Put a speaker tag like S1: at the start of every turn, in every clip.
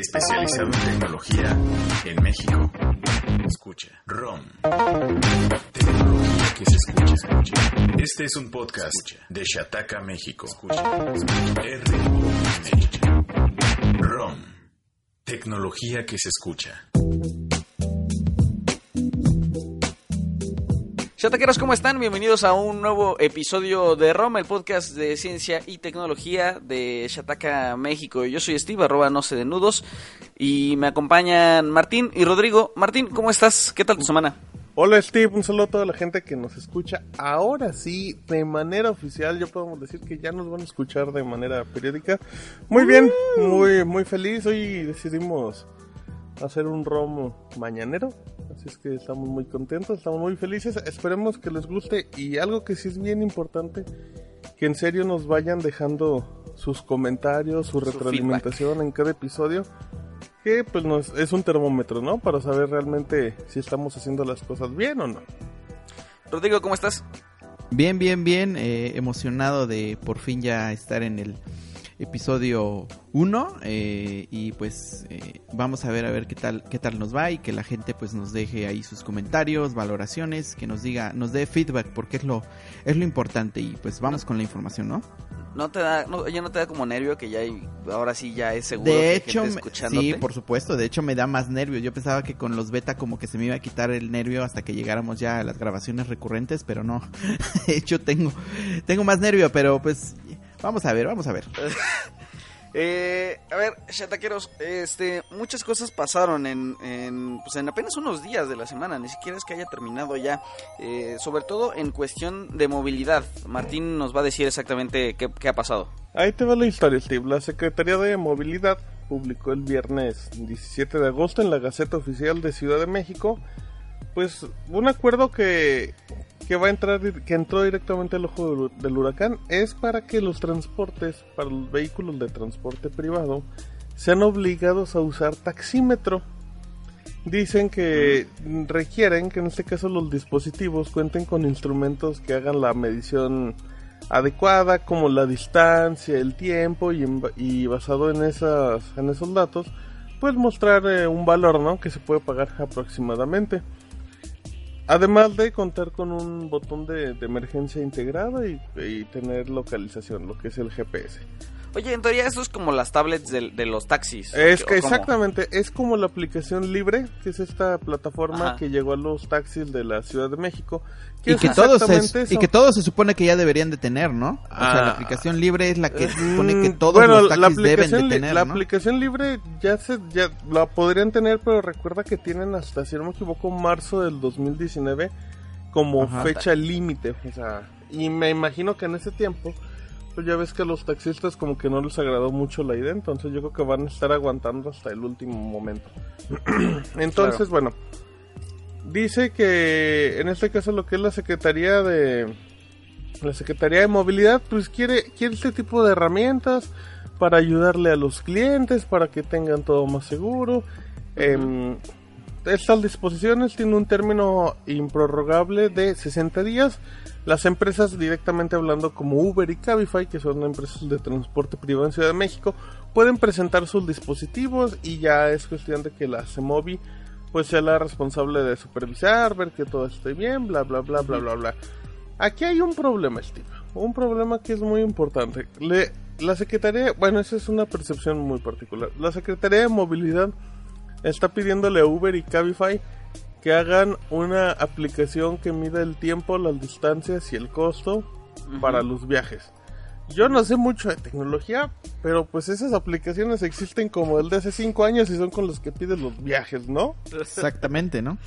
S1: especializado en tecnología en México. Escucha. ROM. Tecnología que se escucha, escucha. Este es un podcast de Shataka, México. Escucha. R ROM. Tecnología que se escucha.
S2: Chataqueros, ¿cómo están? Bienvenidos a un nuevo episodio de Roma, el podcast de ciencia y tecnología de Shataka, México. Yo soy Steve, arroba no sé de nudos, y me acompañan Martín y Rodrigo. Martín, ¿cómo estás? ¿Qué tal tu semana?
S3: Hola Steve, un saludo a toda la gente que nos escucha. Ahora sí, de manera oficial, ya podemos decir que ya nos van a escuchar de manera periódica. Muy bien, muy, muy feliz. Hoy decidimos hacer un romo mañanero. Así es que estamos muy contentos, estamos muy felices. Esperemos que les guste y algo que sí es bien importante, que en serio nos vayan dejando sus comentarios, su, retroalimentación en cada episodio. Que pues nos, es un termómetro, ¿no? Para saber realmente si estamos haciendo las cosas bien o no.
S2: Rodrigo, ¿cómo estás?
S4: Bien, bien, bien. Eh, emocionado de por fin ya estar en el episodio 1 eh, y pues eh, vamos a ver a ver qué tal qué tal nos va y que la gente pues nos deje ahí sus comentarios, valoraciones, que nos diga, nos dé feedback porque es lo es lo importante y pues vamos con la información, ¿no?
S2: No te da, no, no te da como nervio que ya hay, ahora sí ya es seguro.
S4: De hecho, sí, por supuesto, de hecho me da más nervio. Yo pensaba que con los beta como que se me iba a quitar el nervio hasta que llegáramos ya a las grabaciones recurrentes, pero no. de hecho tengo, tengo más nervio, pero pues Vamos a ver, vamos a ver.
S2: Eh, a ver, chataqueros, este, muchas cosas pasaron en, en, pues en apenas unos días de la semana, ni siquiera es que haya terminado ya, eh, sobre todo en cuestión de movilidad. Martín nos va a decir exactamente qué, qué, ha pasado.
S3: Ahí te va la historia, Steve. La Secretaría de Movilidad publicó el viernes 17 de agosto en la Gaceta Oficial de Ciudad de México, pues un acuerdo que que va a entrar, que entró directamente al ojo del huracán, es para que los transportes, para los vehículos de transporte privado, sean obligados a usar taxímetro. Dicen que requieren que en este caso los dispositivos cuenten con instrumentos que hagan la medición adecuada, como la distancia, el tiempo, y, basado en, esas, en esos datos, pues mostrar eh, un valor ¿no? que se puede pagar aproximadamente. Además de contar con un botón de, de emergencia integrado y, y, tener localización, lo que es el GPS.
S2: Oye, en teoría eso es como las tablets de, de los taxis.
S3: Es que exactamente, es como la aplicación Libre, que es esta plataforma Ajá. que llegó a los taxis de la Ciudad de México.
S4: Que y, que todos se, y que todos se supone que ya deberían de tener, ¿no? Ah, o sea, la aplicación Libre es la que supone que todos
S3: bueno,
S4: los taxis deben de tener,
S3: La
S4: ¿no?
S3: aplicación Libre ya se ya la podrían tener, pero recuerda que tienen hasta, si no me equivoco, marzo del 2019 como Ajá, fecha límite, o sea, y me imagino que en ese tiempo ya ves que a los taxistas como que no les agradó mucho la idea, entonces yo creo que van a estar aguantando hasta el último momento. entonces, claro. bueno, dice que en este caso lo que es la Secretaría de la Secretaría de Movilidad pues quiere quiere este tipo de herramientas para ayudarle a los clientes para que tengan todo más seguro. Eh, estas disposiciones tienen un término improrrogable de 60 días. Las empresas directamente hablando como Uber y Cabify, que son empresas de transporte privado en Ciudad de México, pueden presentar sus dispositivos y ya es cuestión de que la CEMOVI pues sea la responsable de supervisar, ver que todo esté bien, bla bla bla bla bla bla. Aquí hay un problema, Steve. Un problema que es muy importante. Le, la Secretaría, bueno, esa es una percepción muy particular. La Secretaría de Movilidad está pidiéndole a Uber y Cabify que hagan una aplicación que mida el tiempo, las distancias y el costo uh -huh. para los viajes. Yo no sé mucho de tecnología, pero pues esas aplicaciones existen como el de hace 5 años y son con los que piden los viajes, ¿no?
S4: Exactamente, ¿no?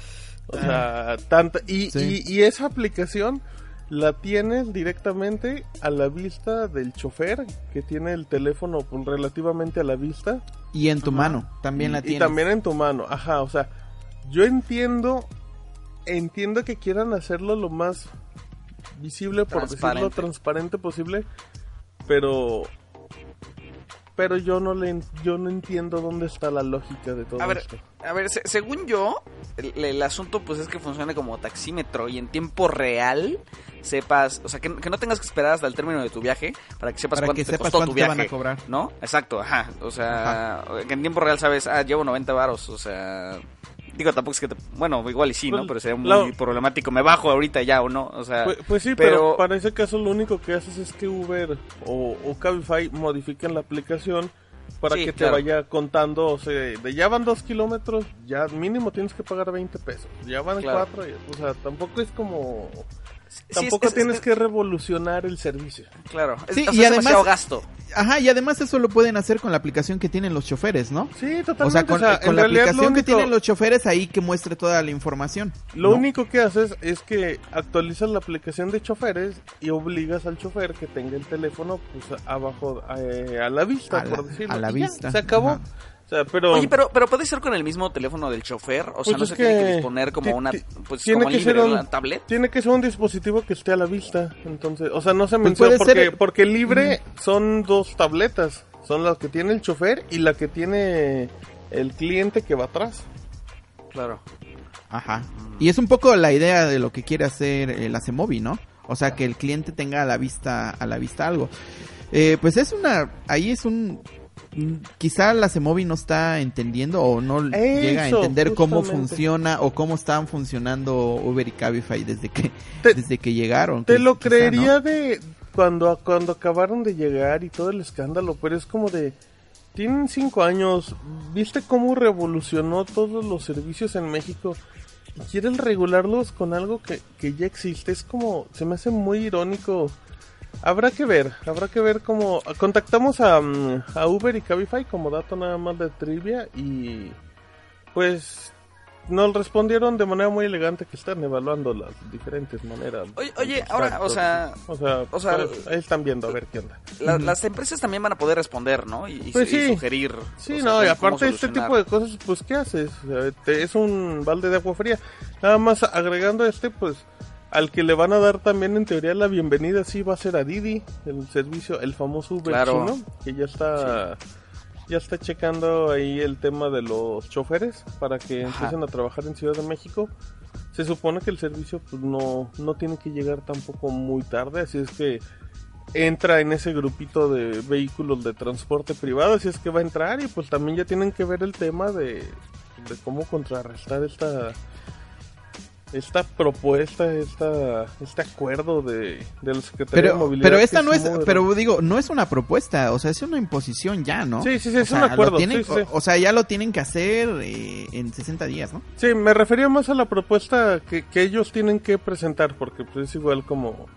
S3: O sea, tanta... Y, sí. y, y esa aplicación la tienes directamente a la vista del chofer que tiene el teléfono relativamente a la vista.
S4: Y en tu ajá. mano, también
S3: y,
S4: la tienes.
S3: Y también en tu mano, ajá, o sea, yo entiendo, entiendo que quieran hacerlo lo más visible, por decirlo, transparente posible, pero pero yo no le yo no entiendo dónde está la lógica de todo
S2: a ver,
S3: esto.
S2: A ver, se, según yo, el, el asunto pues es que funcione como taxímetro y en tiempo real sepas, o sea, que, que no tengas que esperar hasta el término de tu viaje para que sepas
S4: Para
S2: cuánto
S4: que
S2: te
S4: sepas
S2: costó
S4: cuánto
S2: tu
S4: te
S2: viaje.
S4: van a cobrar.
S2: ¿No? Exacto, ajá. O sea, que en tiempo real sabes, ah, llevo 90 varos, o sea... Digo, tampoco es que te... Bueno, igual y sí, ¿no?
S3: Pues,
S2: Pero sería muy
S3: la-
S2: problemático. Me bajo ahorita ya o no, o sea...
S3: Pues, pues sí, pero... para ese caso lo único que haces es que Uber o, o Cabify modifiquen la aplicación para
S2: Sí,
S3: que te
S2: claro.
S3: vaya contando, o sea, de ya van dos kilómetros, ya mínimo tienes que pagar 20 pesos, ya van
S2: Claro.
S3: cuatro, o sea, tampoco es como... Tampoco
S2: es- es-
S3: tienes
S2: es-
S3: que revolucionar el servicio.
S2: Claro. Es,
S4: Sí, y
S2: es
S4: además-
S2: demasiado gasto.
S4: Ajá, y además eso lo pueden hacer con la aplicación que tienen los choferes, ¿no?
S3: Sí, totalmente.
S4: O sea, con,
S3: o sea,
S4: con
S3: en
S4: la aplicación que tienen los choferes ahí que muestre toda la información.
S3: Lo
S4: ¿no?
S3: único que haces es que actualizas la aplicación de choferes y obligas al chofer que tenga el teléfono pues abajo eh, a la vista,
S4: A la-
S3: por decirlo.
S4: a la
S3: ya,
S4: vista,
S3: se acabó.
S4: ajá.
S3: Sea, pero
S2: Oye, pero, pero puede ser con el mismo teléfono del chofer, o sea,
S3: Pues
S2: no se tiene que disponer como una, pues
S3: tiene
S2: como
S3: que
S2: libre,
S3: ser un-
S2: una tablet.
S3: tiene que ser un dispositivo que esté a la vista. Entonces, o sea, no se
S4: Pues
S3: menciona
S4: puede
S3: porque
S4: ser-
S3: porque libre son dos tabletas, son las que tiene el chofer y la que tiene el cliente que va atrás.
S2: Claro.
S4: Ajá. Y es un poco la idea de lo que quiere hacer el Acemovi, ¿no? O sea, que el cliente tenga a la vista, a la vista algo. Eh, pues es una, ahí es un, mm, quizá la Acemovi no está entendiendo o no llega a entender cómo funciona o cómo estaban funcionando Uber y Cabify desde que,
S3: Te-
S4: desde que llegaron.
S3: Te lo
S4: quizá,
S3: creería
S4: ¿no?
S3: de cuando, cuando acabaron de llegar y todo el escándalo, pero es como de... Tienen cinco años, ¿viste cómo revolucionó todos los servicios en México? Y quieren regularlos con algo que, que ya existe, es como, se me hace muy irónico. Habrá que ver, habrá que ver cómo... Contactamos a, mm, a Uber y Cabify como dato nada más de trivia y pues nos respondieron de manera muy elegante que están evaluando las diferentes maneras.
S2: Oye, oye, ahora, o sea,
S3: o sea,
S2: o sea,
S3: pues, ahí están viendo a ver qué onda.
S2: la- las empresas también van a poder responder, ¿no? Y,
S3: Pues
S2: y
S3: sí.
S2: sugerir.
S3: Sí,
S2: sea,
S3: no, y aparte de este tipo de cosas, pues ¿qué haces? Es un balde de agua fría. Nada más agregando este, pues al que le van a dar también en teoría la bienvenida sí va a ser a Didi, el servicio, el famoso Uber
S2: Claro.
S3: chino, que ya está ya está checando ahí el tema de los choferes para que
S2: Ajá.
S3: empiecen a trabajar en Ciudad de México. Se supone que el servicio pues no no tiene que llegar tampoco muy tarde, así es que entra en ese grupito de vehículos de transporte privado, así es que va a entrar y pues también ya tienen que ver el tema de, de cómo contrarrestar esta esta propuesta, esta este acuerdo de, de la Secretaría de Movilidad.
S4: pero esta no es, pero digo, no es una propuesta, o sea, es una imposición ya, ¿no?
S3: Sí, sí, sí,
S4: O
S3: es
S4: sea,
S3: un acuerdo.
S4: tienen-
S3: sí, sí, sí.
S4: O, o sea, ya lo tienen que hacer eh, en 60 días, ¿no?
S3: Sí, me refería más a la propuesta que, que ellos tienen que presentar, porque pues es igual como...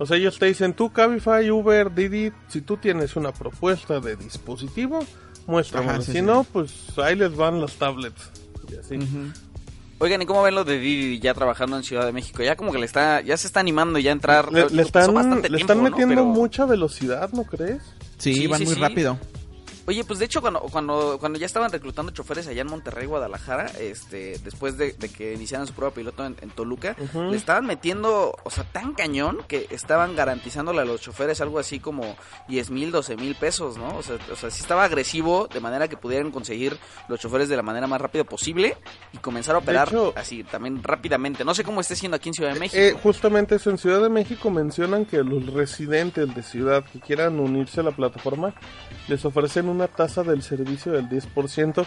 S3: O sea, ellos te dicen, tú Cabify, Uber, Didi, si tú tienes una propuesta de dispositivo,
S4: sí,
S3: si no, pues ahí les van las tablets. Y así.
S4: Ujú.
S2: Oigan, ¿y cómo ven lo de Didi ya trabajando en Ciudad de México? Ya como que le está, ya se está animando ya a entrar.
S3: Le, están,
S2: bastante
S3: le
S2: tiempo,
S3: están
S2: ¿no?
S3: metiendo
S2: Pero-
S3: mucha velocidad, ¿no crees?
S4: Sí,
S2: Sí,
S4: van
S2: sí,
S4: muy
S2: sí.
S4: rápido.
S2: Oye, pues de hecho cuando cuando cuando ya estaban reclutando choferes allá en Monterrey, Guadalajara, este, después de, de que iniciaran su prueba piloto en, en Toluca, le estaban metiendo, o sea, tan cañón que estaban garantizándole a los choferes algo así como 10 mil, 12 mil pesos, ¿no? O sea, o sea, sí estaba agresivo de manera que pudieran conseguir los choferes de la manera más rápida posible y comenzar a operar
S3: hecho-
S2: así también rápidamente. No sé cómo esté siendo aquí en Ciudad de México.
S3: Eh, justamente eso, en Ciudad de México mencionan que los residentes de ciudad que quieran unirse a la plataforma les ofrecen una tasa del servicio del 10%.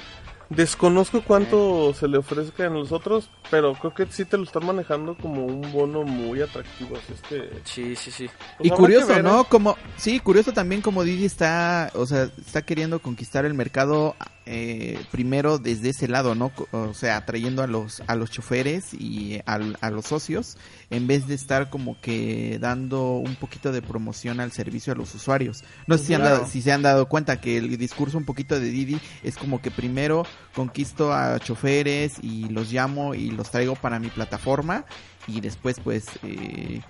S3: Desconozco cuánto se le ofrezca en los otros, pero creo que sí te lo están manejando como un bono muy atractivo. Así es que.
S2: Sí, sí, sí.
S3: pues,
S4: y curioso,
S3: ver,
S4: ¿no?
S3: ¿eh?
S4: Como, sí, curioso también como Didi está, o sea, está queriendo conquistar el mercado eh, primero desde ese lado, ¿no? O sea, atrayendo a los, a los choferes y al- a, los socios, en vez de estar como que dando un poquito de promoción al servicio a los usuarios. No sé si, han dado- si se han dado cuenta que el discurso un poquito de Didi es como que primero conquisto a choferes y los llamo y los traigo para mi plataforma y después pues eh,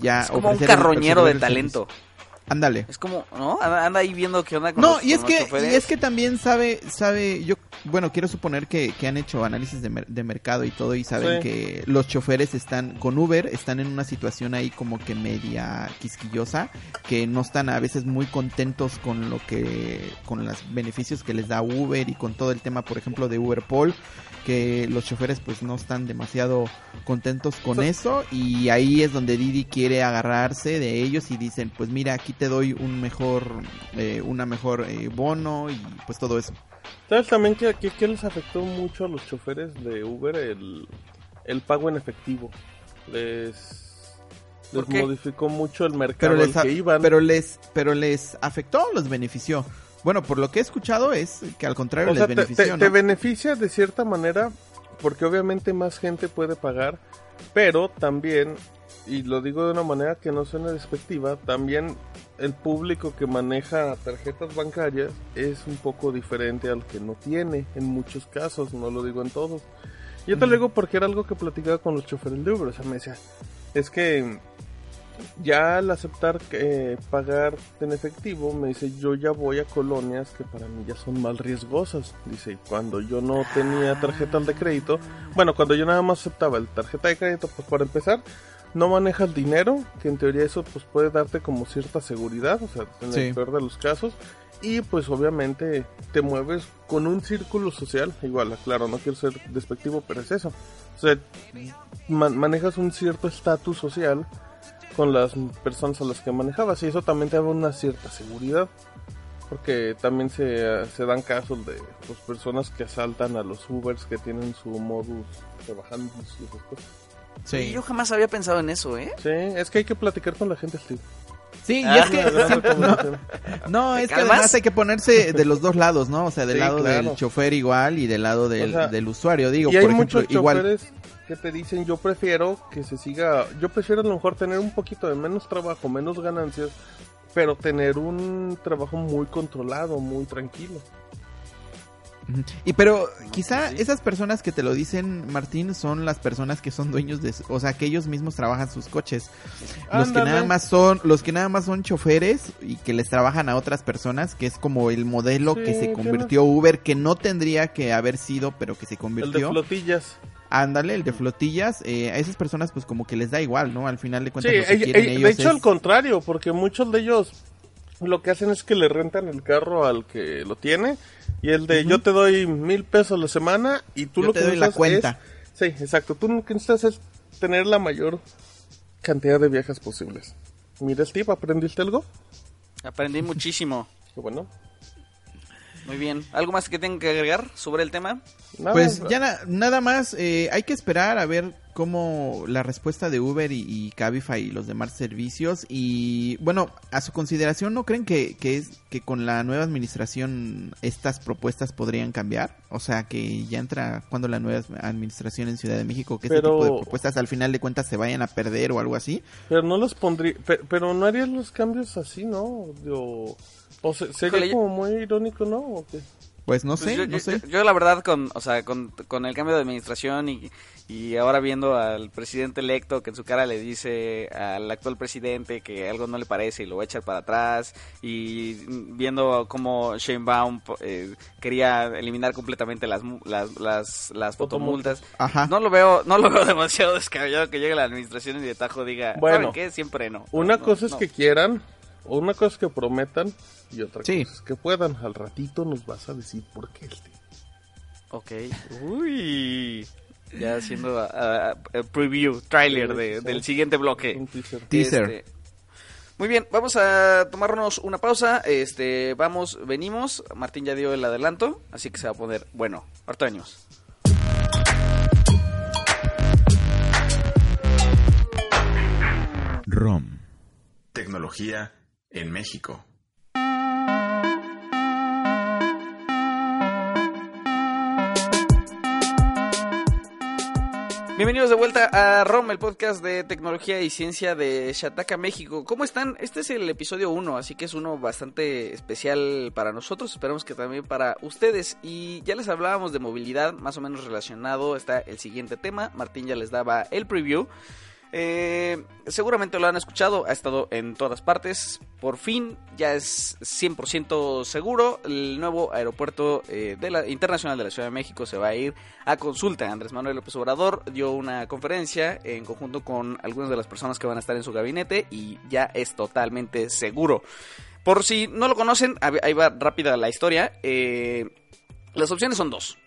S4: ya
S2: Es como un carroñero de talento.
S4: servicio. Ándale.
S2: Es como, ¿no? Anda, ahí viendo qué onda con
S4: No,
S2: los,
S4: y es que y es que también sabe sabe yo bueno, quiero suponer que, que han hecho análisis de, de, mercado y todo y saben que los choferes están con Uber, están en una situación ahí como que media quisquillosa, que no están a veces muy contentos con lo que, con los beneficios que les da Uber y con todo el tema, por ejemplo, de Uber Poll que los choferes pues no están demasiado contentos con eso y ahí es donde Didi quiere agarrarse de ellos y dicen pues mira aquí te doy un mejor eh, una mejor eh, bono y pues todo eso.
S3: Sabes también que aquí que les afectó mucho a los choferes de Uber el, el pago en efectivo les les modificó mucho el mercado
S4: pero les,
S3: que iban.
S4: pero les pero les afectó o los benefició bueno, por lo que he escuchado es que al contrario les beneficia.
S3: Te, beneficia de cierta manera porque obviamente más gente puede pagar, pero también, y lo digo de una manera que no suene despectiva, también el público que maneja tarjetas bancarias es un poco diferente al que no tiene en muchos casos, no lo digo en todos. Yo te lo digo porque era algo que platicaba con los choferes de Uber, o sea, me decía, es que ya al aceptar eh, pagar en efectivo, me dice, yo ya voy a colonias que para mí ya son más riesgosas. Dice, cuando yo no tenía tarjeta de crédito, bueno, cuando yo nada más aceptaba el tarjeta de crédito, pues para empezar, no manejas dinero, que en teoría eso pues puede darte como cierta seguridad, o sea, en el peor de los casos. Y pues obviamente te mueves con un círculo social, igual, claro, no quiero ser despectivo, pero es eso. O sea, manejas un cierto estatus social con las personas a las que manejabas y eso también te da una cierta seguridad porque también se, se dan casos de pues, personas que asaltan a los Ubers que tienen su modus trabajando y esas cosas.
S2: Sí. Yo jamás había pensado en eso, ¿eh?
S3: Sí, es que hay que platicar con la gente, Steve.
S4: Sí, y es que no, es que además hay que ponerse de los dos lados, ¿no? O sea, del lado del chofer igual y del lado del, del usuario, digo,
S3: y hay muchos igual que te dicen yo prefiero que se siga, yo prefiero a lo mejor tener un poquito de menos trabajo, menos ganancias, pero tener un trabajo muy controlado, muy tranquilo.
S4: Y pero quizá esas personas que te lo dicen, Martín, son las personas que son dueños de, o sea, que ellos mismos trabajan sus coches. Los que nada más son, los que nada más son choferes y que les trabajan a otras personas, que es como el modelo que se convirtió Uber, que no tendría que haber sido, pero que se convirtió.
S3: El de flotillas.
S4: Ándale, el de flotillas, eh, a esas personas pues como que les da igual, ¿no? Al final de cuentas
S3: sí, de hecho al contrario, porque muchos de ellos lo que hacen es que le rentan el carro al que lo tiene y el de yo te doy mil pesos la semana y tú lo
S4: te que doy la cuenta.
S3: sí, exacto, tú lo que necesitas es tener la mayor cantidad de viajes posibles. Mira Steve, ¿aprendiste algo?
S2: Aprendí muchísimo.
S3: Qué bueno.
S2: Muy bien. ¿Algo más que tenga que agregar sobre el tema?
S4: pues ya nada más. Eh, hay que esperar a ver cómo la respuesta de Uber y, Cabify y los demás servicios. Y bueno, a su consideración, ¿no creen que, que, es, que con la nueva administración estas propuestas podrían cambiar? O sea, que ya entra cuando la nueva administración en Ciudad de México, que este tipo de propuestas al final de cuentas se vayan a perder o algo así.
S3: Pero no los pondría. Pero, no harías los cambios así, ¿no? O sería como muy irónico, ¿no?
S4: Pues no pues sé,
S2: yo,
S4: no sé.
S2: Yo, la verdad con, o sea, con, con el cambio de administración y, y ahora viendo al presidente electo que en su cara le dice al actual presidente que algo no le parece y lo va a echar para atrás y viendo cómo Sheinbaum eh, quería eliminar completamente las las, las, las fotomultas, no lo veo no lo veo demasiado descabellado que llegue la administración y de tajo diga, bueno, qué? Siempre no.
S3: Una cosa es que quieran, una cosa es que prometan y otra cosa es que puedan. Al ratito nos vas a decir por qué.
S2: Ok. Uy. Ya haciendo uh, preview, trailer de, del siguiente bloque.
S4: teaser. Este,
S2: muy bien, vamos a tomarnos una pausa. Este, vamos, venimos. Martín ya dio el adelanto, así que se va a poner bueno. Harto años.
S1: ROM. Tecnología en México.
S2: Bienvenidos de vuelta a ROM, el podcast de tecnología y ciencia de Shataka, México. ¿Cómo están? Este es el episodio 1, así que es uno bastante especial para nosotros, esperamos que también para ustedes. Y ya les hablábamos de movilidad, más o menos relacionado está el siguiente tema. Martín ya les daba el preview. Eh, seguramente lo han escuchado, ha estado en todas partes. Por fin ya es 100% seguro. El nuevo aeropuerto eh, de la, internacional de la Ciudad de México se va a ir a consulta. Andrés Manuel López Obrador dio una conferencia en conjunto con algunas de las personas que van a estar en su gabinete y ya es totalmente seguro. Por si no lo conocen, ahí va rápida la historia. Eh, las opciones son dos.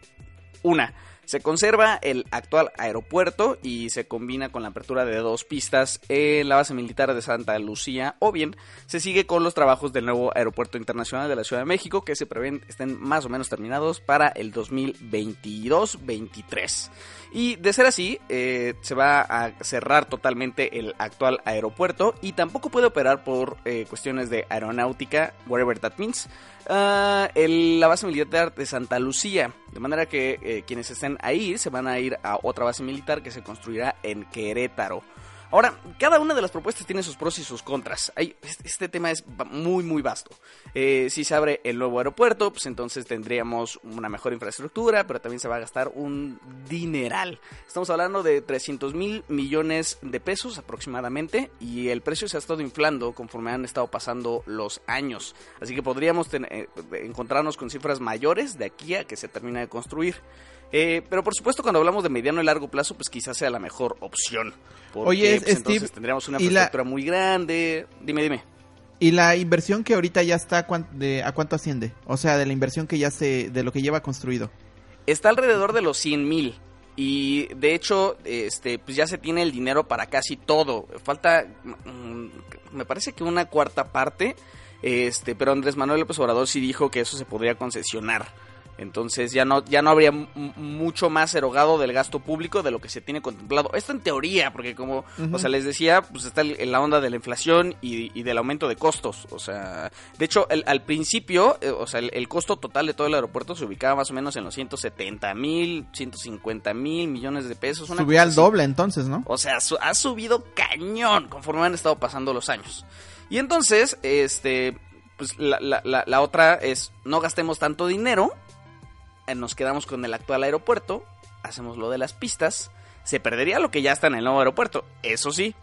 S2: Una, se conserva el actual aeropuerto y se combina con la apertura de dos pistas en la base militar de Santa Lucía o bien se sigue con los trabajos del nuevo aeropuerto internacional de la Ciudad de México que se prevén estén más o menos terminados para el 2022-23. Y de ser así, eh, se va a cerrar totalmente el actual aeropuerto y tampoco puede operar por eh, cuestiones de aeronáutica, whatever that means, uh, la base militar de Santa Lucía. De manera que eh, quienes estén ahí se van a ir a otra base militar que se construirá en Querétaro. Ahora, cada una de las propuestas tiene sus pros y sus contras. este tema es muy, muy vasto. Eh, si se abre el nuevo aeropuerto, pues entonces tendríamos una mejor infraestructura, pero también se va a gastar un dineral. Estamos hablando de 300 mil millones de pesos aproximadamente y el precio se ha estado inflando conforme han estado pasando los años. Así que podríamos eh, encontrarnos con cifras mayores de aquí a que se termine de construir. Eh, pero por supuesto, cuando hablamos de mediano y largo plazo, pues quizás sea la mejor opción. Porque, Oye, pues, entonces tendríamos una infraestructura muy grande. Dime, dime.
S4: ¿Y la inversión que ahorita ya está, a cuánto asciende? O sea, de la inversión que ya se, de lo que lleva construido.
S2: Está alrededor de los 100 mil. Y de hecho, este, pues ya se tiene el dinero para casi todo. Falta, mm, me parece que una cuarta parte. Este, pero Andrés Manuel López Obrador sí dijo que eso se podría concesionar. Entonces ya no, ya no habría mucho más erogado del gasto público de lo que se tiene contemplado. Esto en teoría, porque como, o sea, les decía, pues está en la onda de la inflación y, del aumento de costos. O sea, de hecho, al principio, eh, o sea, el, costo total de todo el aeropuerto se ubicaba más o menos en los 170 mil, 150 mil millones de pesos.
S4: Subía al doble entonces, ¿no?
S2: O sea, ha subido cañón conforme han estado pasando los años. Y entonces, este, pues la, la, la otra es, no gastemos tanto dinero nos quedamos con el actual aeropuerto, hacemos lo de las pistas, se perdería lo que ya está en el nuevo aeropuerto, eso sí.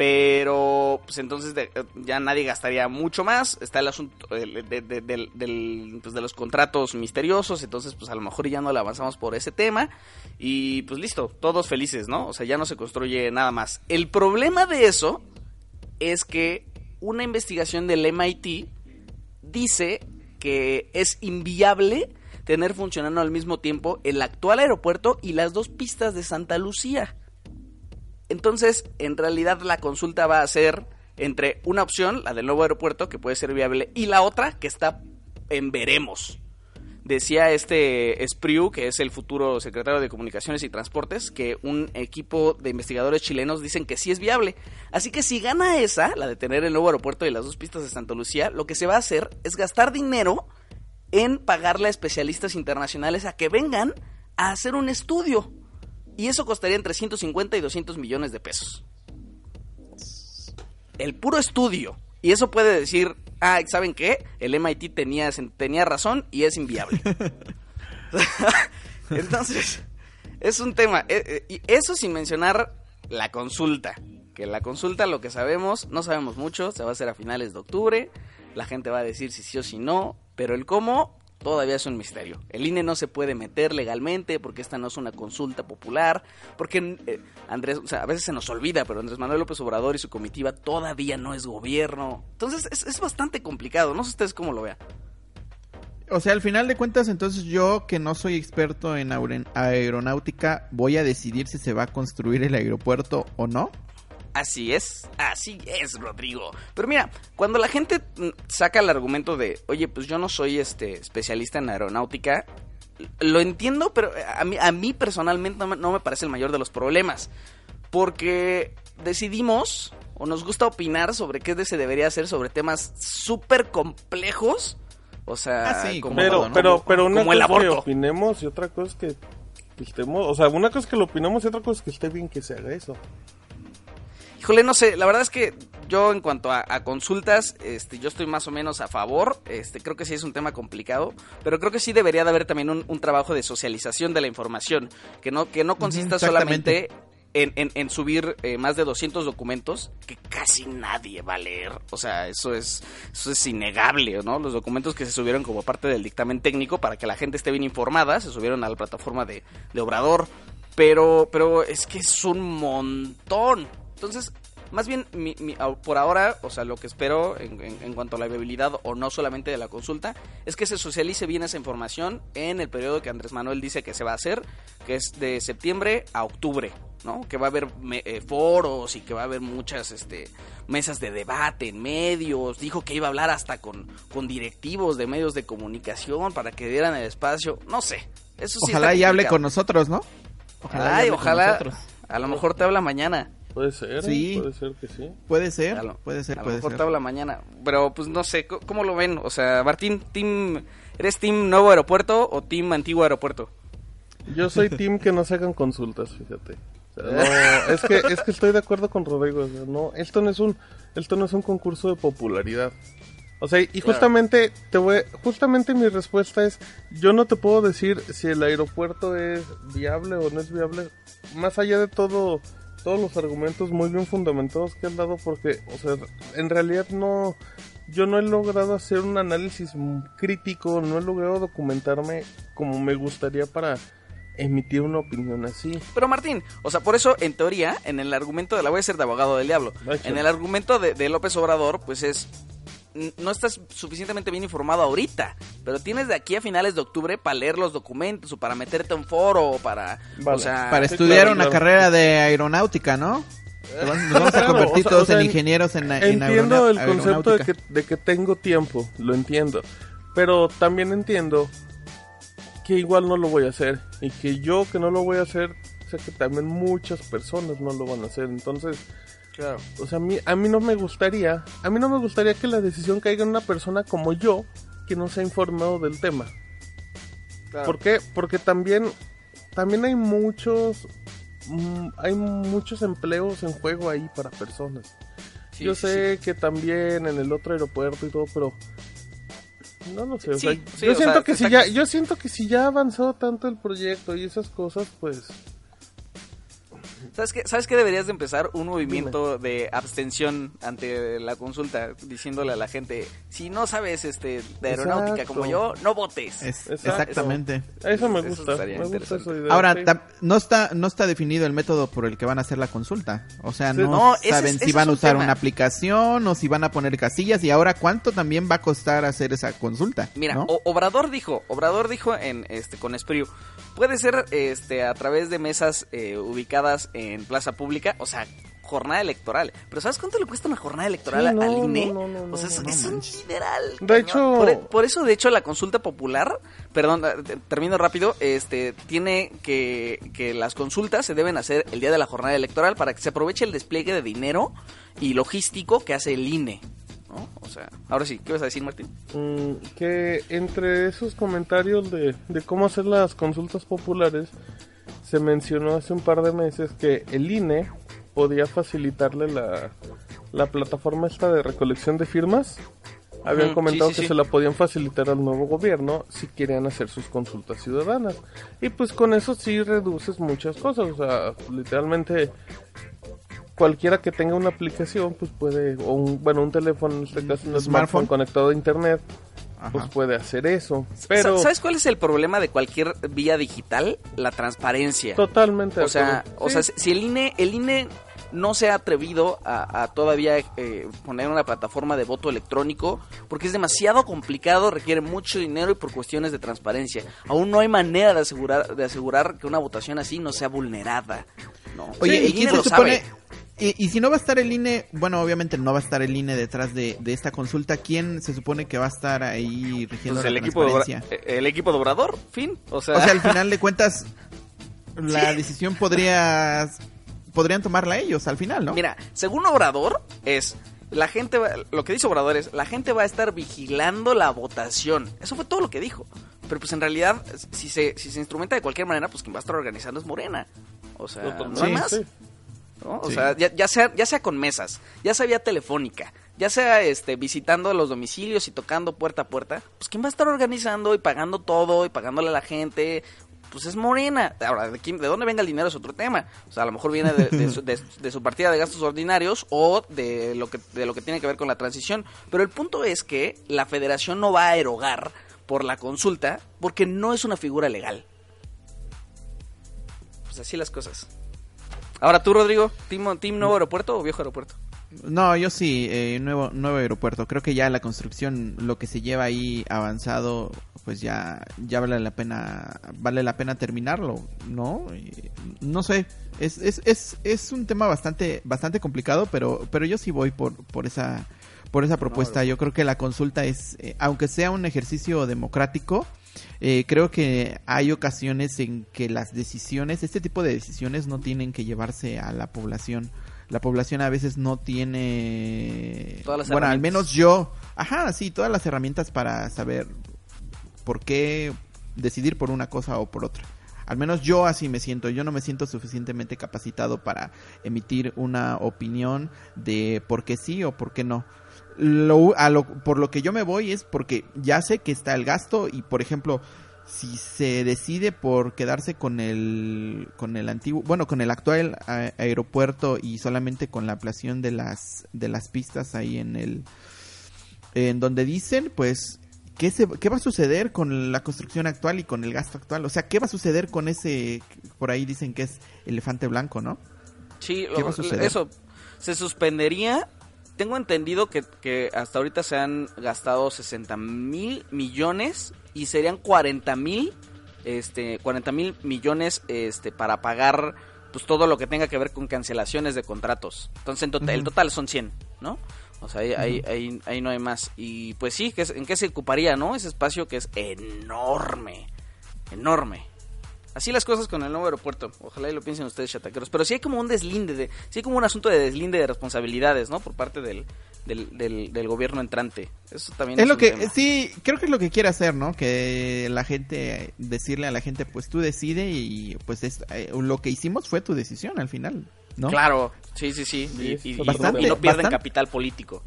S2: Pero, pues entonces eh, ya nadie gastaría mucho más. Está el asunto de, pues, de, los contratos misteriosos. Entonces, pues a lo mejor ya no le avanzamos por ese tema. Y pues listo, todos felices, ¿no? O sea, ya no se construye nada más. El problema de eso es que una investigación del MIT dice que es inviable tener funcionando al mismo tiempo el actual aeropuerto y las dos pistas de Santa Lucía. Entonces, en realidad la consulta va a ser entre una opción, la del nuevo aeropuerto, que puede ser viable, y la otra, que está en veremos. Decía este Spriu, que es el futuro secretario de Comunicaciones y Transportes, que un equipo de investigadores chilenos dicen que sí es viable. Así que si gana esa, la de tener el nuevo aeropuerto y las dos pistas de Santa Lucía, lo que se va a hacer es gastar dinero en pagarle a especialistas internacionales a que vengan a hacer un estudio. Y eso costaría entre 150 y 200 millones de pesos. El puro estudio. Y eso puede decir, ah, ¿saben qué? El MIT tenía, tenía razón y es inviable. Entonces, es un tema. Eh, eh, y eso sin mencionar la consulta. Que la consulta, lo que sabemos, no sabemos mucho, se va a hacer a finales de octubre. La gente va a decir si sí o si no. Pero el cómo todavía es un misterio. El INE no se puede meter legalmente porque esta no es una consulta popular, porque eh, Andrés, o sea, a veces se nos olvida, pero Andrés Manuel López Obrador y su comitiva todavía no es gobierno. Entonces es, bastante complicado, no sé ustedes cómo lo vean.
S4: O sea, al final de cuentas, entonces yo que no soy experto en aeronáutica, voy a decidir si se va a construir el aeropuerto o no.
S2: Así es, así es, Rodrigo. Pero mira, cuando la gente mm, saca el argumento de, oye, pues yo no soy este especialista en aeronáutica, lo entiendo, pero a mí, a mí personalmente no me, parece el mayor de los problemas. Porque decidimos o nos gusta opinar sobre qué se debería hacer sobre temas súper complejos. O sea,
S3: ah, como pero, pero, pero una cosa es que opinemos y otra cosa es que, que estemos, o sea, una cosa es que lo opinemos y otra cosa es que esté bien que se haga eso.
S2: Híjole, no sé, la verdad es que yo en cuanto a, consultas, este, yo estoy más o menos a favor, este, creo que sí es un tema complicado, pero creo que sí debería de haber también un, trabajo de socialización de la información, que no, que no consista solamente en, en, en subir eh, más de 200 documentos que casi nadie va a leer. O sea, eso es, eso es innegable, ¿no? Los documentos que se subieron como parte del dictamen técnico para que la gente esté bien informada, se subieron a la plataforma de, de Obrador. Pero, pero es que es un montón. Entonces, más bien, mi, mi, por ahora, o sea, lo que espero en, en, en, cuanto a la viabilidad o no solamente de la consulta, es que se socialice bien esa información en el periodo que Andrés Manuel dice que se va a hacer, que es de septiembre a octubre, ¿no? Que va a haber me, eh, foros y que va a haber muchas este, mesas de debate en medios. Dijo que iba a hablar hasta con, con directivos de medios de comunicación para que dieran el espacio. No sé. Eso sí
S4: ojalá y hable con nosotros, ¿no?
S2: Ojalá, Ay, ojalá. A lo mejor te habla mañana.
S3: Puede ser,
S4: sí.
S3: puede ser que sí.
S4: Puede ser, lo, puede ser,
S2: a
S4: puede
S2: lo mejor
S4: ser.
S2: mañana. Pero pues no sé, ¿cómo lo ven? O sea, Martín, team, ¿eres team nuevo aeropuerto o team antiguo aeropuerto?
S3: Yo soy team que no se hagan consultas, fíjate. O sea, no, es que es que estoy de acuerdo con Rodrigo, o sea, no, esto no es un esto no es un concurso de popularidad. O sea, y
S2: Claro.
S3: justamente te voy, justamente mi respuesta es, yo no te puedo decir si el aeropuerto es viable o no es viable, más allá de todo, todos los argumentos muy bien fundamentados que han dado, porque, o sea, en realidad no, yo no he logrado hacer un análisis crítico, no he logrado documentarme como me gustaría para emitir una opinión así.
S2: Pero Martín, o sea, por eso, en teoría, en el argumento de la voy a ser de abogado del diablo. En el argumento de, de López Obrador, pues es. No estás suficientemente bien informado ahorita, pero tienes de aquí a finales de octubre para leer los documentos o para meterte a un foro o para.
S3: Vale.
S2: O sea,
S4: Para
S3: Sí,
S4: estudiar
S3: claro,
S4: una
S3: claro.
S4: carrera de aeronáutica, ¿no? Nos vamos- a
S3: Claro,
S4: convertir
S3: o sea,
S4: todos
S3: o sea,
S4: en
S3: en-
S4: ingenieros en, en
S3: Entiendo el concepto de que, de que tengo tiempo, lo entiendo. Pero también entiendo que igual no lo voy a hacer. Y que yo que no lo voy a hacer, sé que también muchas personas no lo van a hacer. Entonces,
S2: claro.
S3: o sea, a mí, a mí no me gustaría, a mí no me gustaría que la decisión caiga en una persona como yo, que no se ha informado del tema.
S2: claro.
S3: ¿Por qué? Porque también, también hay muchos, mm, hay muchos empleos en juego ahí para personas.
S2: Sí,
S3: Yo
S2: sí,
S3: sé que también en el otro aeropuerto y todo, pero no lo sé. o sea, yo
S2: o
S3: siento
S2: sea,
S3: que si
S2: está-
S3: ya, yo siento que si ya avanzó tanto el proyecto y esas cosas, pues
S2: ¿Sabes qué, ¿Sabes qué deberías de empezar? Un movimiento de abstención ante la consulta, diciéndole a la gente, si no sabes este de aeronáutica
S3: Exacto.
S2: como yo, no votes.
S4: Es- exactamente.
S3: eso me
S2: Eso
S3: gusta. Me gusta
S2: interesante.
S3: esa idea.
S4: Ahora,
S3: sí.
S4: no está no está definido el método por el que van a hacer la consulta. O sea,
S3: Sí.
S4: no,
S2: No, ese es-
S4: saben si van a
S2: un
S4: usar
S2: tema.
S4: una aplicación o si van a poner casillas. Y ahora, ¿cuánto también va a costar hacer esa consulta?
S2: Mira,
S4: ¿no?
S2: O- Obrador dijo, Obrador dijo en este con Espriu, puede ser este a través de mesas eh, ubicadas en plaza pública, o sea, jornada electoral. Pero ¿sabes cuánto le cuesta una jornada electoral
S3: Sí, no,
S2: al INE?
S3: no, no, no,
S2: o sea, es,
S3: no,
S2: es
S4: no
S2: un dineral.
S3: De hecho-
S2: por, por eso de hecho la consulta popular, perdón, eh, te- termino rápido, este tiene que que las consultas se deben hacer el día de la jornada electoral para que se aproveche el despliegue de dinero y logístico que hace el INE. ¿no? O sea, ahora sí, ¿qué vas a decir, Martín?
S3: Mm, que entre esos comentarios de, de cómo hacer las consultas populares se mencionó hace un par de meses que el INE podía facilitarle la, la plataforma esta de recolección de firmas. Habían comentado
S2: sí, sí,
S3: que
S2: sí.
S3: se la podían facilitar al nuevo gobierno si querían hacer sus consultas ciudadanas. Y pues con eso sí reduces muchas cosas. O sea, literalmente cualquiera que tenga una aplicación pues puede, o un, bueno, un teléfono, en este caso un
S4: smartphone.
S3: smartphone conectado a internet,
S4: Ajá.
S3: pues puede hacer eso. Pero
S2: Sa- ¿Sabes cuál es el problema de cualquier vía digital? La transparencia.
S3: totalmente. de
S2: O sea,
S3: acuerdo.
S2: o
S3: Sí,
S2: sea, si- el INE, el INE no se ha atrevido a, a todavía eh, poner una plataforma de voto electrónico porque es demasiado complicado, requiere mucho dinero y por cuestiones de transparencia. Aún no hay manera de asegurar de asegurar que una votación así no sea vulnerada. ¿no?
S4: Oye, ¿y quién
S2: INE
S4: se
S2: lo
S4: supone? Y, y si no va a estar el INE, bueno, obviamente no va a estar el INE detrás de, de esta consulta, ¿quién se supone que va a estar ahí rigiendo
S2: Pues
S4: la
S2: el equipo, de Obra-
S4: transparencia?
S2: eh, el equipo de Obrador, fin. O sea,
S4: O sea, al final de cuentas, la decisión podría podrían tomarla ellos al final, ¿no?
S2: Mira, según Obrador, es. La gente, va- lo que dice Obrador es, la gente va a estar vigilando la votación. Eso fue todo lo que dijo. Pero pues en realidad, si se, si se instrumenta de cualquier manera, pues quien va a estar organizando es Morena. O sea, no hay
S3: Sí,
S2: más.
S3: sí.
S2: ¿No? O
S4: Sí.
S2: sea, ya, ya sea, ya sea con mesas, ya sea vía telefónica, ya sea este visitando los domicilios y tocando puerta a puerta, pues quién va a estar organizando y pagando todo y pagándole a la gente. pues es Morena. Ahora, ¿de, quién, ¿de dónde venga el dinero es otro tema? O sea, a lo mejor viene de, su, de, su, partida de gastos ordinarios o de lo, que, de lo que tiene que ver con la transición. Pero el punto es que la federación no va a erogar por la consulta porque no es una figura legal. Pues así las cosas. Ahora tú, Rodrigo, ¿team, team nuevo aeropuerto o viejo aeropuerto?
S4: No, yo sí, eh, nuevo, nuevo aeropuerto. Creo que ya la construcción, lo que se lleva ahí avanzado, pues ya, ya vale la pena, vale la pena terminarlo, ¿no? no sé, es, es, es, es un tema bastante, bastante complicado, pero, pero yo sí voy por, por esa, por esa propuesta. Yo creo que la consulta es, eh, aunque sea un ejercicio democrático, eh, creo que hay ocasiones en que las decisiones, este tipo de decisiones no tienen que llevarse a la población. La población a veces no tiene, bueno, al menos yo, ajá, sí, todas las herramientas para saber por qué decidir por una cosa o por otra. Al menos yo así me siento, yo no me siento suficientemente capacitado para emitir una opinión de por qué sí o por qué no. Lo, a lo, por lo que yo me voy es porque ya sé que está el gasto y por ejemplo si se decide por quedarse con el con el antiguo bueno con el actual aeropuerto y solamente con la ampliación de las de las pistas ahí en el en donde dicen pues ¿Qué, se, ¿Qué va a suceder con la construcción actual y con el gasto actual? O sea, ¿qué va a suceder con ese, por ahí dicen que es elefante blanco, ¿no?
S2: Sí, ¿Qué va a suceder? eso, se suspendería tengo entendido que, que, hasta ahorita se han gastado 60 mil millones y serían 40 mil este, 40 mil millones este, para pagar pues todo lo que tenga que ver con cancelaciones de contratos. Entonces en total, el total son 100, ¿no? O sea, ahí, ahí, ahí, no hay más. Y pues sí, ¿en qué se ocuparía, no? Ese espacio que es enorme, enorme. Así las cosas con el nuevo aeropuerto. Ojalá y lo piensen ustedes, chataqueros. Pero sí hay como un deslinde, de, sí hay como un asunto de deslinde de responsabilidades, ¿no? Por parte del, del, del, gobierno entrante. Eso también
S4: es, lo que, sí, creo que es lo que quiere hacer, ¿no? Que la gente, decirle a la gente, pues tú decide y pues es, eh, lo que hicimos fue tu decisión al final, ¿no?
S2: Claro, sí, sí, sí. Y, no pierden capital político.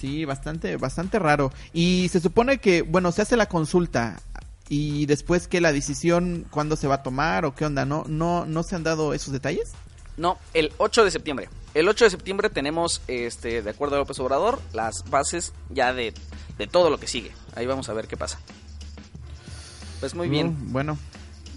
S4: Sí, bastante, bastante raro. Y se supone que, bueno, se hace la consulta y después que la decisión, cuándo se va a tomar o qué onda, ¿no? ¿No, no se han dado esos detalles?
S2: No, el 8 de septiembre. El 8 de septiembre tenemos, este, de acuerdo a López Obrador, las bases ya de, de todo lo que sigue. Ahí vamos a ver qué pasa. Pues muy bien.
S4: Mm, bueno.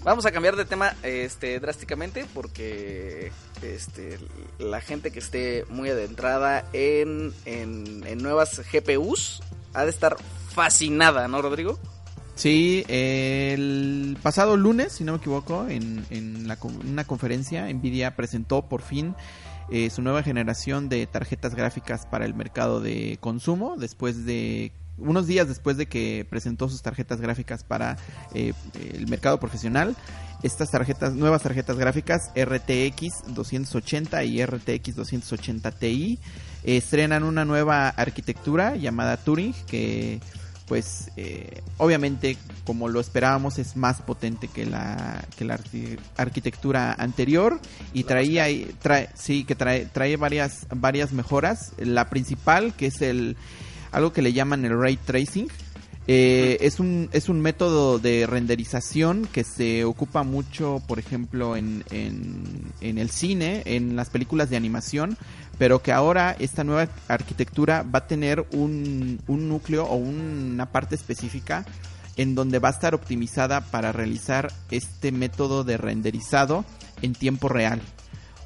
S2: Vamos a cambiar de tema este, drásticamente porque este, la gente que esté muy adentrada en, en, en nuevas GPUs ha de estar fascinada, ¿no, Rodrigo?
S4: Sí, el pasado lunes, si no me equivoco, en, una conferencia, Nvidia presentó por fin eh, su nueva generación de tarjetas gráficas para el mercado de consumo, después de unos días después de que presentó sus tarjetas gráficas para eh, el mercado profesional. Estas tarjetas, nuevas tarjetas gráficas RTX 280 y RTX 280 Ti estrenan una nueva arquitectura llamada Turing que pues eh, obviamente como lo esperábamos es más potente que la que la arquitectura anterior y traía trae sí que trae trae varias varias mejoras. La principal que es el algo que le llaman el ray tracing eh, es, un, es un método de renderización que se ocupa mucho, por ejemplo, en, en, el cine, en las películas de animación, pero que ahora esta nueva arquitectura va a tener un, un núcleo o una parte específica en donde va a estar optimizada para realizar este método de renderizado en tiempo real.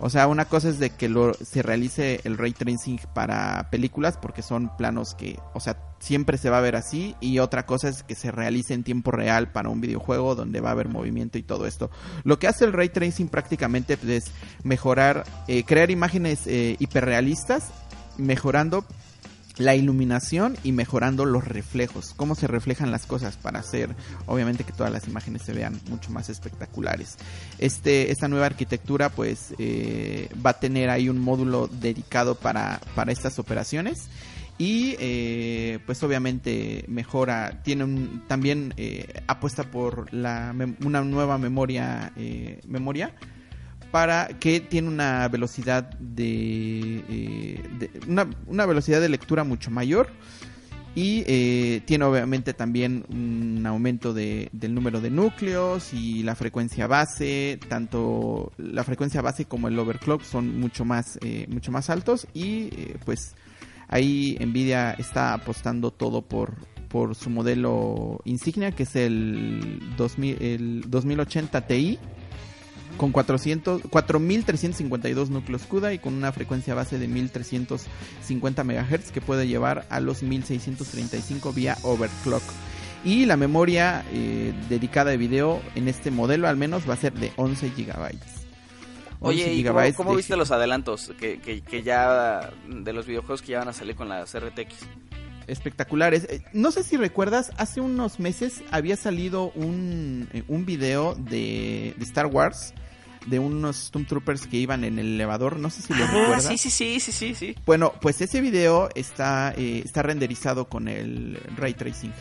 S4: O sea, una cosa es de que lo, se realice el ray tracing para películas porque son planos que, o sea, siempre se va a ver así y otra cosa es que se realice en tiempo real para un videojuego donde va a haber movimiento y todo esto. Lo que hace el ray tracing prácticamente es mejorar, eh, crear imágenes eh, hiperrealistas, mejorando la iluminación y mejorando los reflejos, cómo se reflejan las cosas para hacer, obviamente que todas las imágenes se vean mucho más espectaculares. Este, esta nueva arquitectura pues eh, va a tener ahí un módulo dedicado para, para estas operaciones y eh, pues obviamente mejora, tiene un, también eh, apuesta por la, una nueva memoria, memoria para que tiene una velocidad de, eh, una, velocidad de lectura mucho mayor Y eh, tiene obviamente también un aumento de, del número de núcleos y la frecuencia base, tanto la frecuencia base como el overclock son mucho más, eh, mucho más altos y pues ahí Nvidia está apostando todo por, por su modelo insignia que es el, 2000, el 2080 Ti con 400, 4.352 núcleos CUDA y con una frecuencia base de 1.350 MHz que puede llevar a los 1.635 vía overclock. Y la memoria eh, dedicada de video en este modelo al menos va a ser de 11 GB.
S2: Oye, ¿y cómo, cómo viste los adelantos que, que, que, ya de los videojuegos que ya van a salir con las RTX?
S4: Espectaculares. Eh, no sé si recuerdas, hace unos meses había salido un, eh, un video de, de Star Wars de unos Stormtroopers que iban en el elevador, no sé si lo
S2: ah,
S4: recuerdas.
S2: Sí, sí, sí, sí, sí, sí.
S4: Bueno, pues ese video está, eh, está renderizado con el ray tracing.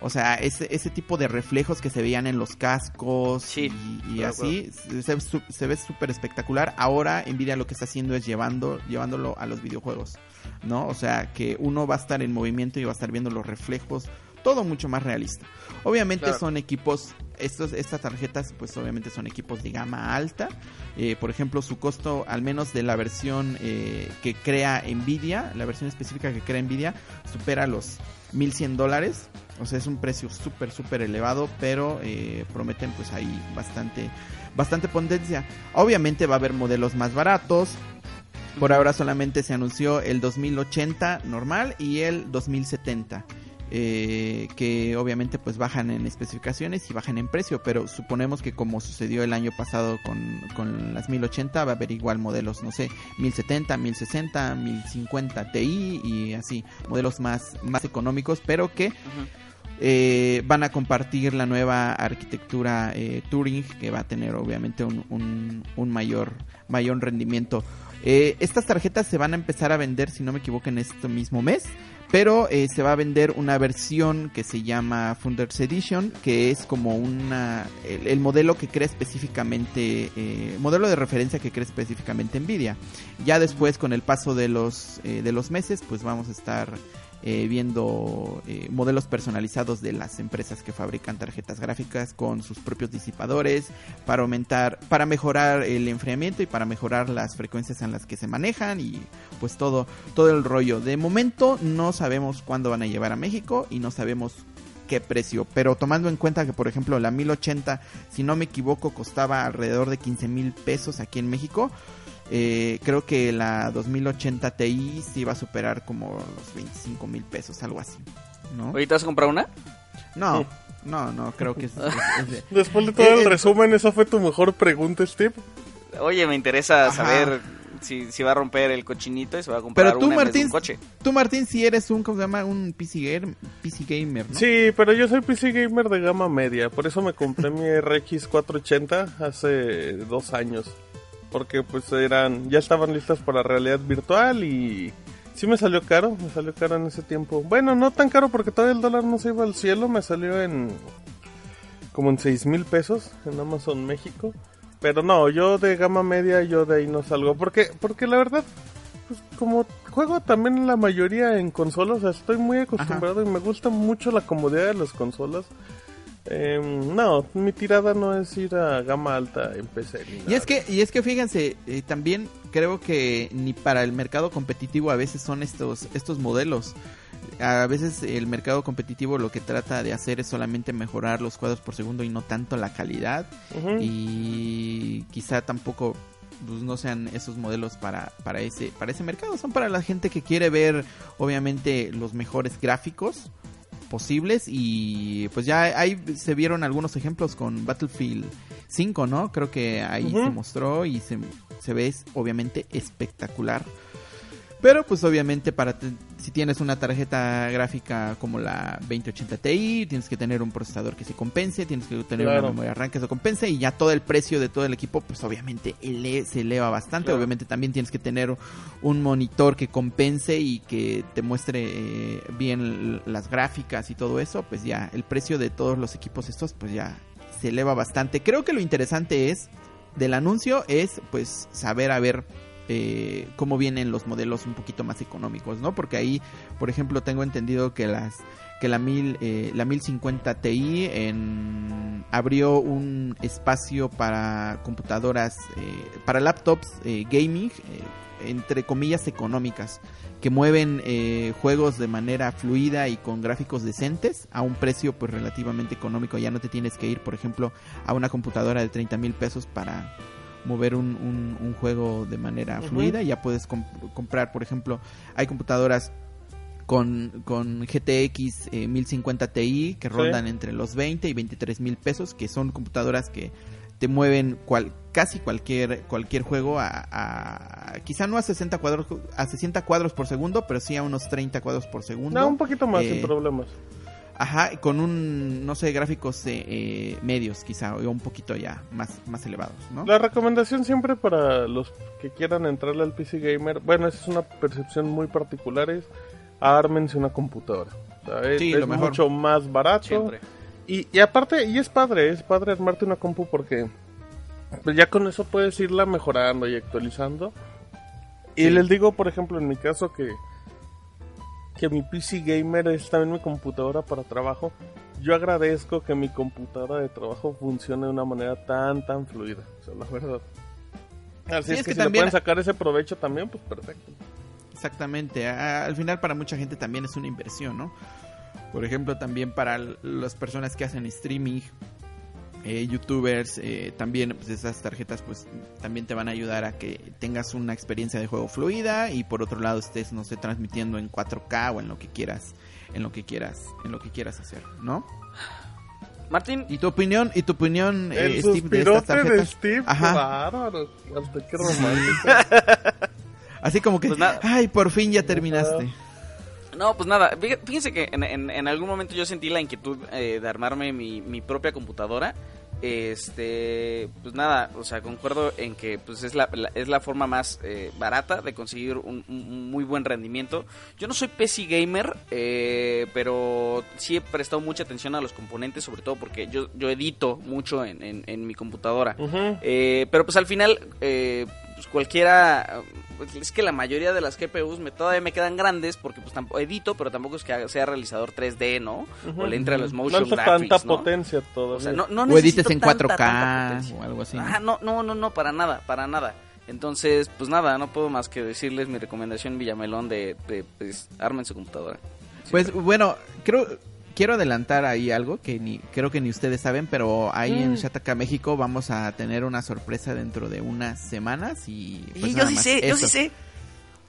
S4: O sea, ese, ese tipo de reflejos que se veían en los cascos
S2: sí,
S4: y, y así, se, se, ve súper espectacular. Ahora Nvidia lo que está haciendo es llevando, llevándolo a los videojuegos, ¿no? O sea, que uno va a estar en movimiento y va a estar viendo los reflejos, todo mucho más realista. Obviamente claro. son equipos, estas tarjetas pues obviamente son equipos de gama alta. Eh, por ejemplo, su costo al menos de la versión eh, que crea Nvidia, la versión específica que crea Nvidia, supera los 1100 dólares. O sea, es un precio súper, súper elevado, pero eh, prometen pues ahí bastante, bastante potencia. Obviamente va a haber modelos más baratos. Por ahora solamente se anunció el 2080 normal y el 2070. Eh, que obviamente pues bajan en especificaciones y bajan en precio, pero suponemos que como sucedió el año pasado con, con las 1080 va a haber igual modelos, no sé, 1070, 1060, 1050 Ti y así, modelos más, más económicos, pero que... Uh -huh. Eh, van a compartir la nueva arquitectura eh, Turing que va a tener obviamente un, un, un mayor, mayor rendimiento. Eh, estas tarjetas se van a empezar a vender, si no me equivoco, en este mismo mes. Pero eh, se va a vender una versión que se llama Founders Edition, que es como una el, el modelo que crea específicamente, eh, modelo de referencia que crea específicamente Nvidia. Ya después, con el paso de los de los meses, pues vamos a estar eh, viendo eh, modelos personalizados de las empresas que fabrican tarjetas gráficas con sus propios disipadores para aumentar, para mejorar el enfriamiento y para mejorar las frecuencias en las que se manejan y pues todo, todo el rollo. De momento no sabemos cuándo van a llevar a México y no sabemos qué precio. Pero tomando en cuenta que, por ejemplo, la 1080, si no me equivoco, costaba alrededor de 15 mil pesos aquí en México. Eh, creo que la 2080 Ti sí va a superar como los 25 mil pesos, algo así. ¿no?
S2: ¿Oye, te vas a comprar una?
S4: No, sí. no, no, creo que es, es,
S3: es Después de todo el eh, resumen, ¿esa fue tu mejor pregunta, Steve?
S2: Oye, me interesa Ajá. saber si, si, va a romper el cochinito y se va a comprar
S4: pero tú,
S2: una
S4: Martín,
S2: un coche.
S4: Tú, Martín, si eres un, ¿cómo se llama? Un PC, gamer, PC gamer, ¿no?
S3: Sí, pero yo soy PC gamer de gama media. Por eso me compré mi RX 480 hace dos años porque pues eran ya estaban listas para realidad virtual y sí me salió caro, me salió caro en ese tiempo. Bueno, no tan caro porque todavía el dólar no se iba al cielo, me salió en como en seis mil pesos en Amazon México. Pero no, yo de gama media yo de ahí no salgo porque porque la verdad pues como juego también la mayoría en consolas, o sea, estoy muy acostumbrado Ajá. y me gusta mucho la comodidad de las consolas. Eh, no, mi tirada no es ir a gama alta en PC.
S4: Y es que, y es que fíjense, eh, también creo que ni para el mercado competitivo a veces son estos, estos modelos. A veces el mercado competitivo lo que trata de hacer es solamente mejorar los cuadros por segundo y no tanto la calidad. Uh -huh. Y quizá tampoco pues no sean esos modelos para, para ese para ese mercado son para la gente que quiere ver obviamente los mejores gráficos posibles y pues ya ahí se vieron algunos ejemplos con Battlefield 5, ¿no? Creo que ahí uh -huh. se mostró y se, se ve obviamente espectacular. Pero pues obviamente para si tienes una tarjeta gráfica como la 2080 Ti, tienes que tener un procesador que se compense, tienes que tener claro. una memoria RAM que se compense y ya todo el precio de todo el equipo pues obviamente se eleva bastante. Claro. Obviamente también tienes que tener un monitor que compense y que te muestre eh, bien las gráficas y todo eso, pues ya el precio de todos los equipos estos pues ya se eleva bastante. Creo que lo interesante es del anuncio es pues saber a ver eh, cómo vienen los modelos un poquito más económicos, ¿no? Porque ahí, por ejemplo, tengo entendido que las que la mil eh, la 1050 Ti abrió un espacio para computadoras eh, para laptops eh, gaming entre comillas económicas que mueven juegos de manera fluida y con gráficos decentes a un precio pues relativamente económico ya no te tienes que ir por ejemplo a una computadora de 30 mil pesos para mover un, un, juego de manera fluida ya puedes comprar por ejemplo hay computadoras con, con GTX 1050 eh, Ti que rondan entre los 20 y 23 mil pesos, que son computadoras que te mueven cual, casi cualquier cualquier juego a, quizá no a 60 cuadros a 60 cuadros por segundo, pero sí a unos 30 cuadros por segundo.
S3: No, un poquito más sin eh, problemas.
S4: Ajá, con un, no sé, gráficos eh, medios quizá, o un poquito ya más, más elevados, ¿no?
S3: La recomendación siempre para los que quieran entrarle al PC Gamer, bueno, esa es una percepción muy particular, es ármense una computadora. es, mucho más barato. Y, y, aparte, y es padre, es padre armarte una compu porque pues ya con eso puedes irla mejorando y actualizando. Y les digo, por ejemplo, en mi caso que, que mi PC gamer es también mi computadora para trabajo. Yo agradezco que mi computadora de trabajo funcione de una manera tan, tan fluida. O sea, la verdad. Así es, que, si también... pueden sacar ese provecho también, pues perfecto.
S4: Exactamente. al final para mucha gente también es una inversión, ¿no? Por ejemplo, también para las personas que hacen streaming, eh, youtubers, eh, también pues esas tarjetas pues también te van a ayudar a que tengas una experiencia de juego fluida y por otro lado estés, no sé, transmitiendo en 4K o en lo que quieras, en lo que quieras, en lo que quieras hacer, ¿no?
S2: Martín.
S4: ¿Y tu opinión, y tu opinión,
S3: eh, Steve, de estas tarjetas? de Steve, Ajá. qué romántico.
S4: Así como que, pues ay, por fin ya terminaste.
S2: No, pues nada, fíjense que en, en, algún momento yo sentí la inquietud eh, de armarme mi, mi propia computadora. Este pues nada o sea concuerdo en que pues es la, es la forma más eh, barata de conseguir un, muy buen rendimiento. Yo no soy PC gamer eh, pero sí he prestado mucha atención a los componentes sobre todo porque yo yo edito mucho en, en, mi computadora. Pero pues al final pues cualquiera pues, es que la mayoría de las GPUs me, todavía me quedan grandes porque pues tampoco edito, pero tampoco es que sea realizador 3D, ¿no? O le entre a los motion no graphics,
S3: tanta potencia todo.
S2: O sea, no, no
S4: o edites en 4K o algo así.
S2: Ajá, no, no, no, no, para nada, para nada. Entonces, pues nada, no puedo más que decirles mi recomendación Villamelón de, de pues, armen su computadora.
S4: Pues bueno, creo quiero adelantar ahí algo que ni creo que ni ustedes saben, pero ahí en Shataka mm. México vamos a tener una sorpresa dentro de unas semanas y
S2: pues yo sí sé, yo sí sé.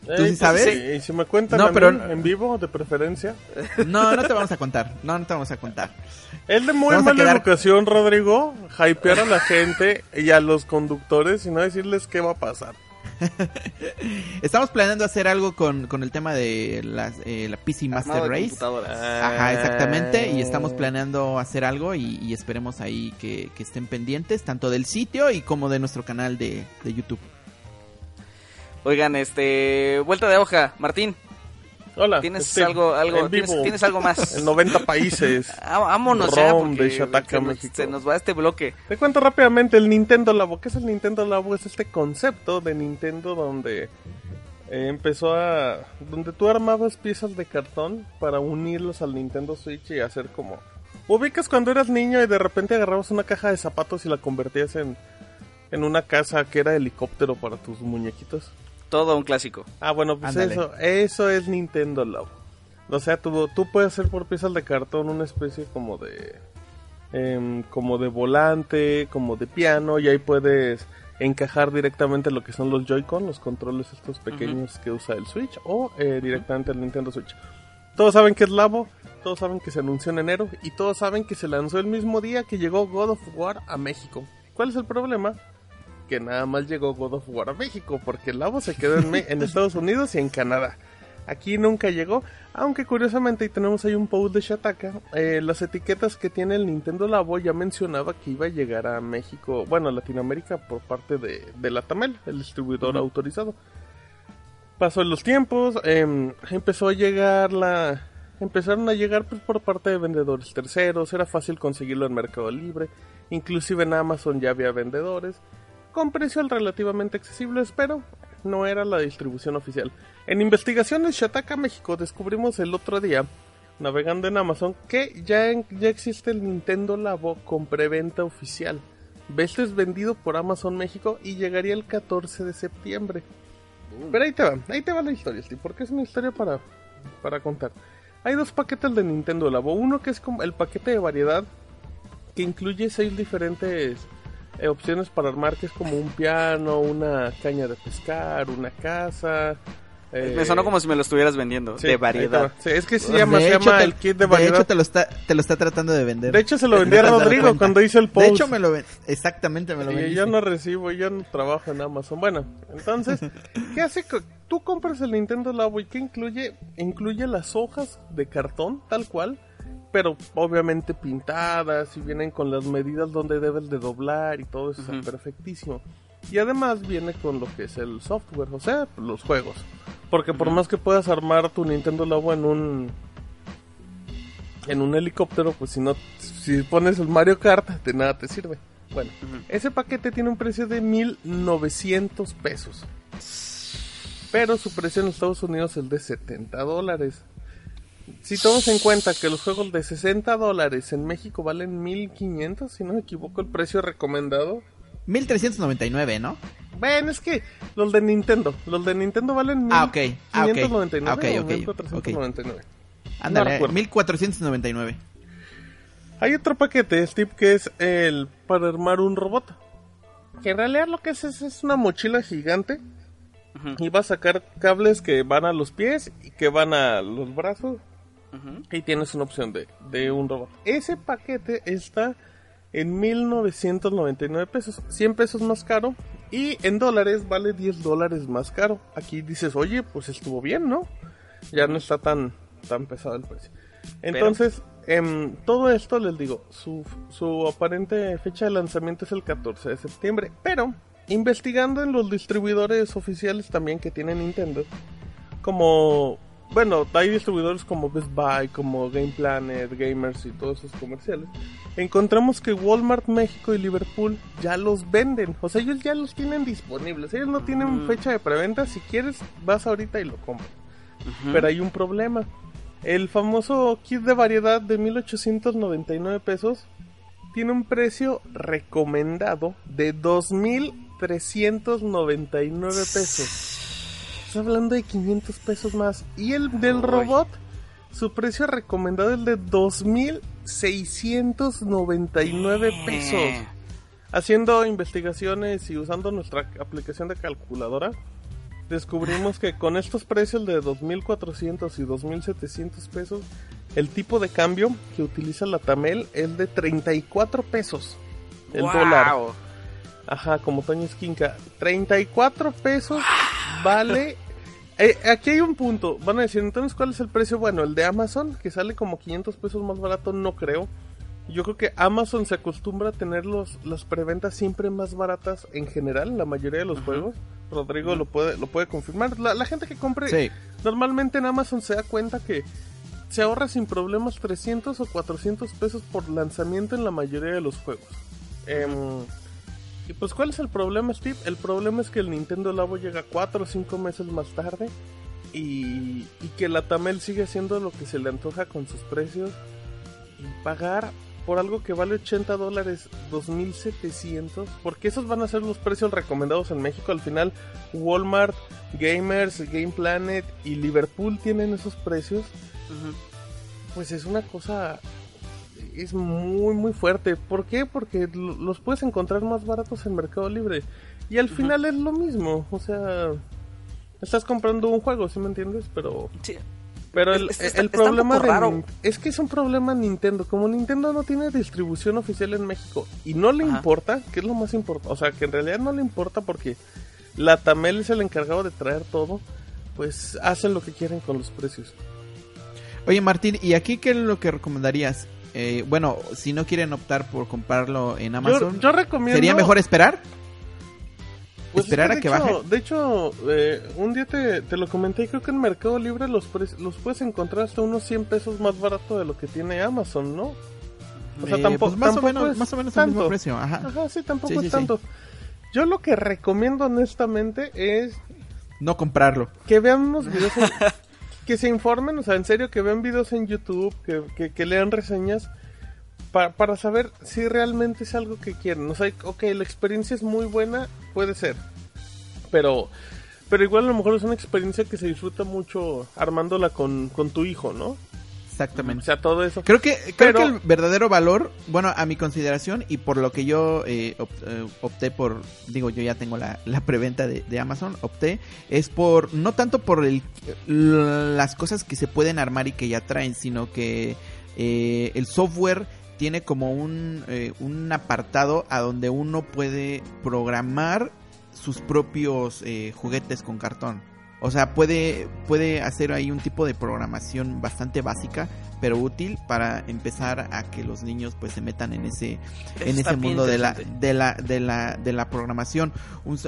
S4: ¿Tú sí sabes?
S3: ¿Y si me cuentan no, pero... en vivo, de preferencia?
S4: No, no te vamos a contar. No, no te vamos a contar.
S3: Es de muy mala educación, Rodrigo, hypear a la gente y a los conductores y no decirles qué va a pasar.
S4: Estamos planeando hacer algo con, el tema de las, eh, la PC Master Race. Ajá, exactamente. Y estamos planeando hacer algo y, esperemos ahí que, estén pendientes, tanto del sitio y como de nuestro canal de, de YouTube.
S2: Oigan, este, vuelta de hoja, Martín.
S3: Hola.
S2: ¿Tienes algo, algo, ¿tienes, algo más?
S3: En 90 países.
S2: Vámonos ya, porque se nos va este bloque.
S3: Te cuento rápidamente el Nintendo Labo. ¿Qué es el Nintendo Labo? Es este concepto de Nintendo donde eh, empezó a... Donde tú armabas piezas de cartón para unirlos al Nintendo Switch y hacer como... Ubicas cuando eras niño y de repente agarrabas una caja de zapatos y la convertías en, en una casa que era helicóptero para tus muñequitos.
S2: Todo un clásico.
S3: Ah, bueno, pues eso, eso es Nintendo Love. O sea, tú, tú puedes hacer por piezas de cartón una especie como de... Em, como de volante, como de piano, y ahí puedes encajar directamente lo que son los Joy-Con, los controles estos pequeños que usa el Switch, o eh, directamente el Nintendo Switch. Todos saben que es Labo, todos saben que se anunció en enero, y todos saben que se lanzó el mismo día que llegó God of War a México. ¿Cuál es el problema? Que nada más llegó God of War a México, porque el Labo se quedó en, en Estados Unidos y en Canadá. Aquí nunca llegó, aunque curiosamente y tenemos ahí un post de Shataka, eh, las etiquetas que tiene el Nintendo Labo ya mencionaba que iba a llegar a México, bueno, a Latinoamérica por parte de, de la Tamel, el distribuidor autorizado. Pasó los tiempos, em, empezó a llegar la... Empezaron a llegar pues, por parte de vendedores terceros, era fácil conseguirlo en Mercado Libre, inclusive en Amazon ya había vendedores con precios relativamente accesibles, pero no era la distribución oficial. En investigaciones Shataka México descubrimos el otro día, navegando en Amazon, que ya, ya existe el Nintendo Labo con preventa oficial. Este es vendido por Amazon México y llegaría el 14 de septiembre. Pero ahí te va, ahí te va la historia, Steve, porque es una historia para, para contar. Hay dos paquetes de Nintendo Labo. Uno que es como el paquete de variedad, que incluye seis diferentes eh, opciones para armar, que es como un piano, una caña de pescar, una casa,
S2: me sonó como si me lo estuvieras vendiendo, de variedad.
S3: es que se llama, se llama el kit de variedad.
S4: De hecho, te lo, está, te lo está tratando de vender.
S3: De hecho, se lo vendí a Rodrigo cuando hice el post.
S4: De hecho, me lo exactamente me lo vendí.
S3: Y yo no recibo, yo no trabajo en Amazon. Bueno, entonces, ¿qué hace? Tú compras el Nintendo Labo y ¿qué incluye? Incluye las hojas de cartón, tal cual, pero obviamente pintadas y vienen con las medidas donde debes de doblar y todo eso, perfectísimo. Y además viene con lo que es el software, o sea, los juegos. Porque por más que puedas armar tu Nintendo Labo en un en un helicóptero, pues si no si pones el Mario Kart, de nada te sirve. Bueno, ese paquete tiene un precio de 1900 pesos. Pero su precio en Estados Unidos es el de 70 dólares. Si tomamos en cuenta que los juegos de 60 dólares en México valen 1500, si no me equivoco, el precio recomendado
S4: 1399, ¿no?
S3: Bueno, es que los de Nintendo, los de Nintendo valen
S4: ah, ok.
S3: ah, okay. ah, okay,
S4: okay, 1499. Ándale, 1499.
S3: Hay otro paquete, Steve, que es el para armar un robot. Que en realidad lo que es es, una mochila gigante. Y va a sacar cables que van a los pies y que van a los brazos. Y tienes una opción de, de un robot. Ese paquete está en 1999 pesos, 100 pesos más caro y en dólares vale 10 dólares más caro. Aquí dices, oye, pues estuvo bien, ¿no? Ya no está tan, tan pesado el precio. Entonces, em, todo esto les digo, su, su aparente fecha de lanzamiento es el 14 de septiembre, pero investigando en los distribuidores oficiales también que tiene Nintendo, como bueno, hay distribuidores como Best Buy, como Game Planet, Gamers y todos esos comerciales. Encontramos que Walmart México y Liverpool ya los venden. O sea, ellos ya los tienen disponibles. Ellos no tienen fecha de preventa. Si quieres, vas ahorita y lo compras. Pero hay un problema. El famoso kit de variedad de 1899 pesos tiene un precio recomendado de 2399 pesos hablando de 500 pesos más. Y el del robot, su precio recomendado es de 2.699 pesos. Haciendo investigaciones y usando nuestra aplicación de calculadora, descubrimos que con estos precios de 2.400 y 2.700 pesos, el tipo de cambio que utiliza la Tamel es de 34 pesos. El dólar. Ajá, como Toño Esquinca. 34 pesos vale eh, aquí hay un punto. Van a decir, entonces, ¿cuál es el precio? Bueno, el de Amazon, que sale como 500 pesos más barato, no creo. Yo creo que Amazon se acostumbra a tener los, las preventas siempre más baratas en general, la mayoría de los juegos. Rodrigo lo puede lo puede confirmar. La, gente que compre normalmente en Amazon se da cuenta que se ahorra sin problemas 300 o 400 pesos por lanzamiento en la mayoría de los juegos. Eh, y pues, ¿cuál es el problema, Steve? El problema es que el Nintendo Labo llega 4 o 5 meses más tarde y, y que la Tamel sigue haciendo lo que se le antoja con sus precios y pagar por algo que vale 80 dólares 2700 porque esos van a ser los precios recomendados en México. Al final Walmart Gamers Game Planet y Liverpool tienen esos precios. Pues es una cosa es muy muy fuerte. ¿Por qué? Porque los puedes encontrar más baratos en Mercado Libre. Y al final es lo mismo. O sea, estás comprando un juego, ¿sí me entiendes? Pero... Pero el, el problema es que es un problema Nintendo. Como Nintendo no tiene distribución oficial en México y no le importa, que es lo más importante, o sea, que en realidad no le importa porque la Tamel es el encargado de traer todo, pues hacen lo que quieren con los precios.
S4: Oye Martín, ¿y aquí qué es lo que recomendarías? Eh, bueno, si no quieren optar por comprarlo en Amazon,
S3: yo, recomiendo...
S4: ¿sería mejor esperar?
S3: Pues esperar a que baje. De hecho, eh, un día te, lo comenté y creo que en Mercado Libre los, los puedes encontrar hasta unos 100 pesos más barato de lo que tiene Amazon, ¿no?
S4: O sea, eh, tampoco, pues más, o menos, más o menos tanto. el mismo precio. Ajá.
S3: sí, tampoco es tanto. Yo lo que recomiendo honestamente es
S4: no comprarlo.
S3: Que veamos videos, que se informen, o sea, en serio, que vean videos en YouTube, que, que, lean reseñas para saber si realmente es algo que quieren. O sea, ok, la experiencia es muy buena, puede ser, pero pero igual a lo mejor es una experiencia que se disfruta mucho armándola con, con tu hijo, ¿no?
S4: Exactamente.
S3: O sea, todo eso.
S4: Creo que, creo que el verdadero valor, bueno, a mi consideración y por lo que yo eh, eh, opté por, digo, yo ya tengo la, la preventa de, de, Amazon, opté, es por, no tanto por el, las cosas que se pueden armar y que ya traen, sino que eh, el software tiene como un, un apartado a donde uno puede programar sus propios juguetes con cartón. O sea, puede, puede hacer ahí un tipo de programación bastante básica, pero útil para empezar a que los niños pues se metan en ese, en ese mundo de la, de la, de la, de la programación.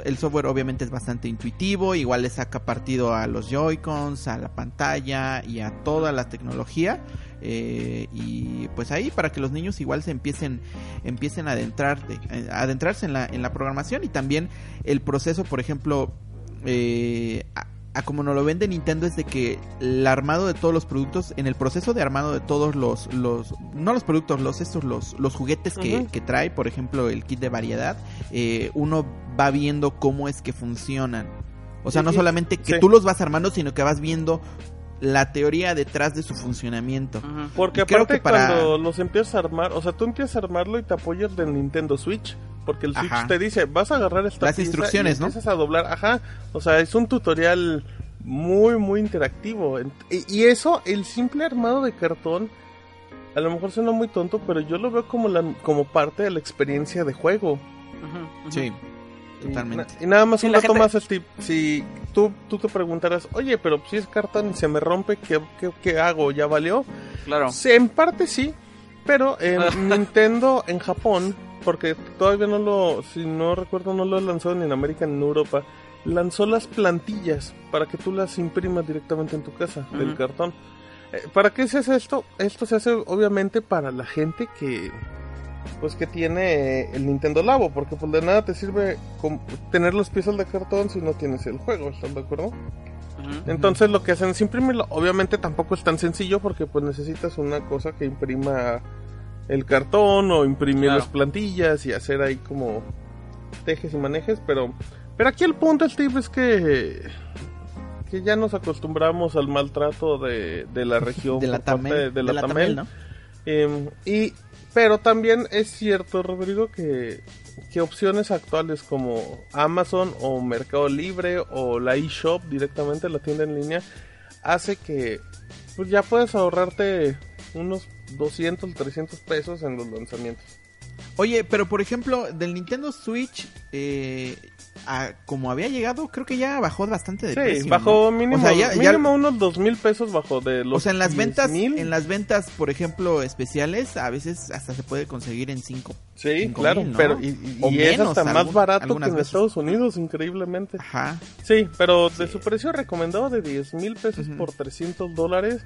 S4: el software obviamente es bastante intuitivo, igual le saca partido a los Joy-Cons, a la pantalla y a toda la tecnología. Eh, y pues ahí para que los niños igual se empiecen empiecen a adentrar, a adentrarse en la, en la programación y también el proceso por ejemplo eh, a como nos lo vende Nintendo es de que el armado de todos los productos, en el proceso de armado de todos los, los no los productos, los estos, los, los juguetes que, trae, por ejemplo el kit de variedad, eh, uno va viendo cómo es que funcionan. O sea, no solamente que tú los vas armando, sino que vas viendo la teoría detrás de su funcionamiento.
S3: Porque aparte cuando los empiezas a armar, o sea, tú empiezas a armarlo y te apoyas del Nintendo Switch. Porque el Switch te dice, vas a agarrar esta
S4: Las instrucciones,
S3: y empiezas a doblar. Ajá. O sea, es un tutorial muy, muy interactivo. Y, eso, el simple armado de cartón, a lo mejor suena muy tonto, pero yo lo veo como, la, como parte de la experiencia de juego.
S4: Sí. Totalmente.
S3: Y, nada más un rato más tip. Si tú, tú te preguntarás, oye, pero si es cartón y se me rompe, ¿qué, qué, hago? ¿Ya valió?
S2: Claro.
S3: Sí, en parte sí, pero en Nintendo en Japón porque todavía no lo, si no recuerdo, no lo lanzado ni en América ni en Europa. Lanzó las plantillas para que tú las imprimas directamente en tu casa, del cartón. Eh, ¿Para qué se hace esto? Esto se hace obviamente para la gente que pues que tiene el Nintendo Labo, porque pues de nada te sirve tener las piezas de cartón si no tienes el juego, ¿estás de acuerdo? Entonces lo que hacen es imprimirlo. Obviamente tampoco es tan sencillo porque pues necesitas una cosa que imprima el cartón o imprimir las plantillas y hacer ahí como tejes y manejes, pero pero aquí el punto Steve es que que ya nos acostumbramos al maltrato de, de la región
S4: de la Tamel,
S3: de, la, Tamel, em, y pero también es cierto Rodrigo que que opciones actuales como Amazon o Mercado Libre o la eShop directamente la tienda en línea hace que pues ya puedes ahorrarte unos 200, 300 pesos en los lanzamientos.
S4: Oye, pero por ejemplo, del Nintendo Switch, eh, como había llegado, creo que ya bajó bastante de
S3: precio. Sí, bajó mínimo, mínimo unos dos mil pesos bajó de los
S4: O sea, en las ventas, en las ventas, por ejemplo, especiales, a veces hasta se puede conseguir en 5.
S3: Sí, claro, pero y, es hasta más barato que en Estados Unidos, increíblemente.
S4: Ajá.
S3: Sí, pero de su precio recomendado de 10 mil pesos por 300 dólares,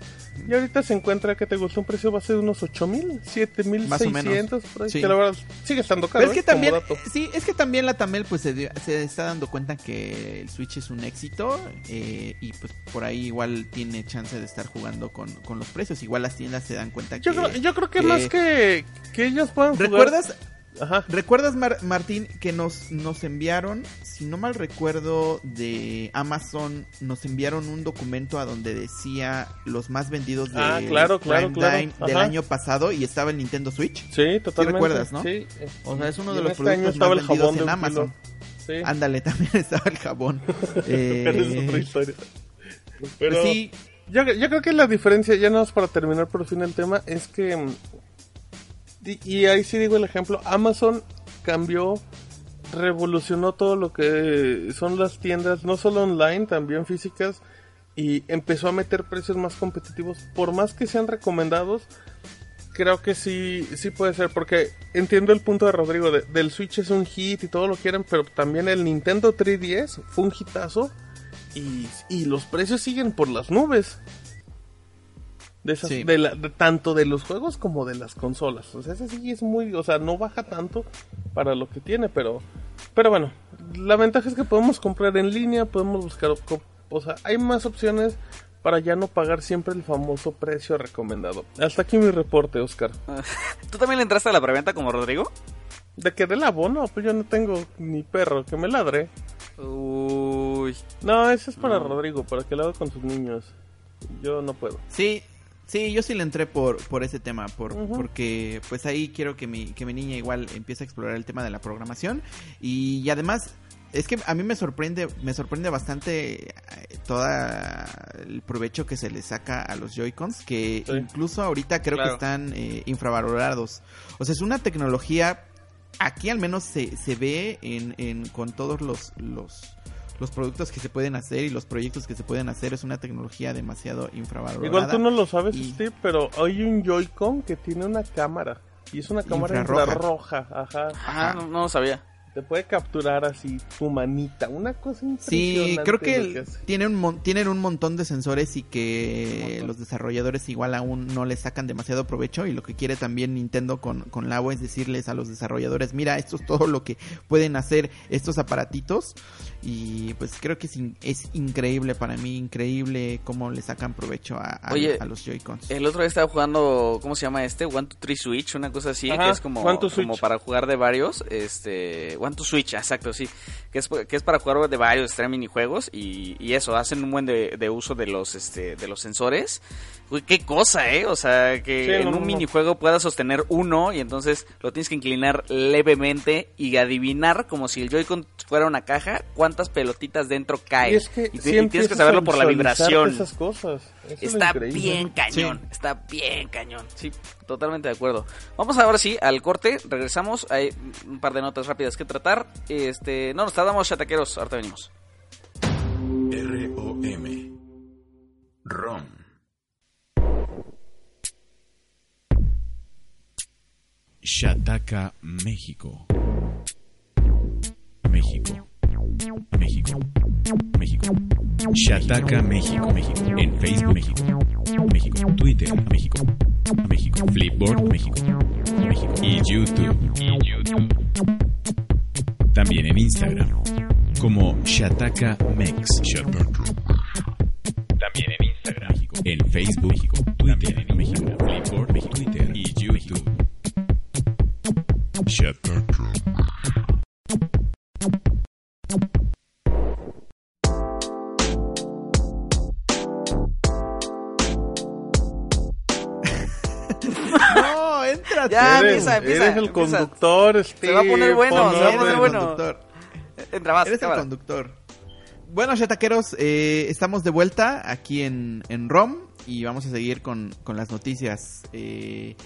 S3: y ahorita se encuentra que te gustó un precio base de unos 8 mil, 7 mil 600, sí. que la verdad sigue estando caro.
S4: es que ¿eh? también, sí, es que también la Tamel pues se, se está dando cuenta que el Switch es un éxito eh, y pues por ahí igual tiene chance de estar jugando con, los precios. Igual las tiendas se dan cuenta
S3: yo
S4: que...
S3: Creo, yo creo que, más que, que ellos puedan
S4: jugar... ¿Recuerdas? ¿Recuerdas, Martín, que nos, nos enviaron, si no mal recuerdo, de Amazon, nos enviaron un documento a donde decía los más vendidos de
S3: ah, claro, claro,
S4: del año pasado y estaba el Nintendo Switch?
S3: Sí, totalmente.
S4: recuerdas, no?
S3: Sí.
S4: O sea, es uno de los este productos más vendidos en Amazon. Ándale, también estaba el jabón.
S3: eh... es historia. Pero sí. Yo, yo, creo que la diferencia, ya nada más para terminar por fin el tema, es que. Y, ahí sí digo el ejemplo: Amazon cambió, revolucionó todo lo que son las tiendas, no solo online, también físicas, y empezó a meter precios más competitivos. Por más que sean recomendados, creo que sí, sí puede ser, porque entiendo el punto de Rodrigo, del Switch es un hit y todo lo quieren, pero también el Nintendo 3DS fue un hitazo y, y los precios siguen por las nubes. De esas, de tanto de los juegos como de las consolas. O sea, ese sí es muy, o sea, no baja tanto para lo que tiene, pero Pero bueno, la ventaja es que podemos comprar en línea, podemos buscar, o sea, hay más opciones para ya no pagar siempre el famoso precio recomendado. Hasta aquí mi reporte, Oscar.
S2: ¿Tú también le entraste a la preventa como Rodrigo?
S3: ¿De que del abono? Pues yo no tengo ni perro, que me ladre.
S2: Uy.
S3: No, eso es para Rodrigo, para que lo haga con sus niños. Yo no puedo.
S4: Sí, sí, yo sí le entré por, por ese tema, por, porque pues ahí quiero que mi, que mi niña igual empiece a explorar el tema de la programación. Y, además, es que a mí me sorprende, me sorprende bastante eh, todo el provecho que se le saca a los Joy-Cons, que incluso ahorita creo que están eh, infravalorados. O sea, es una tecnología, aquí al menos se, se ve en, en, con todos los, los, los productos que se pueden hacer y los proyectos que se pueden hacer. Es una tecnología demasiado infravalorada.
S3: Igual tú no lo sabes, Steve, pero hay un Joy-Con que tiene una cámara. Y es una cámara infrarroja. Ajá.
S2: Ah, no lo sabía
S3: te puede capturar así tu manita, una cosa impresionante.
S4: Sí, creo que, tiene un tienen un montón de sensores y que los desarrolladores igual aún no le sacan demasiado provecho y lo que quiere también Nintendo con, con la es decirles a los desarrolladores, mira, esto es todo lo que pueden hacer estos aparatitos y pues creo que es, es increíble para mí, increíble cómo le sacan provecho a, a, los Joy-Cons.
S2: El otro día estaba jugando, ¿cómo se llama este? One to Three Switch, una cosa así, que es como, como para jugar de varios, este One Switch, exacto, sí. Que es, que es para jugar de varios streaming minijuegos y, y eso, hacen un buen de, uso de los, este, de los sensores. Uy, qué cosa, ¿eh? O sea, que en un minijuego puedas sostener uno y entonces lo tienes que inclinar levemente y adivinar como si el Joy-Con fuera una caja, cuántas pelotitas dentro caen. Y, tienes que saberlo por la vibración.
S3: Esas cosas.
S2: está bien cañón, está bien cañón. Sí, totalmente de acuerdo. Vamos ahora sí al corte, regresamos. Hay un par de notas rápidas que tratar. Este, no nos tardamos, chataqueros, ahorita venimos.
S1: R-O-M ROM Shataka, México. México. México. México. Shataka, México. México. En Facebook, México. México. Twitter, México. México. Flipboard, México. México. Y YouTube. Y YouTube. También en Instagram. Como Shataka Mex. También en Instagram. En Facebook. Twitter,
S2: empieza, empieza.
S3: Eres el conductor,
S2: este. Se va a poner bueno, se va a poner bueno. Entra más,
S4: Eres el conductor. Bueno, chataqueros, eh, estamos de vuelta aquí en, en ROM y vamos a seguir con, con las noticias. Eh,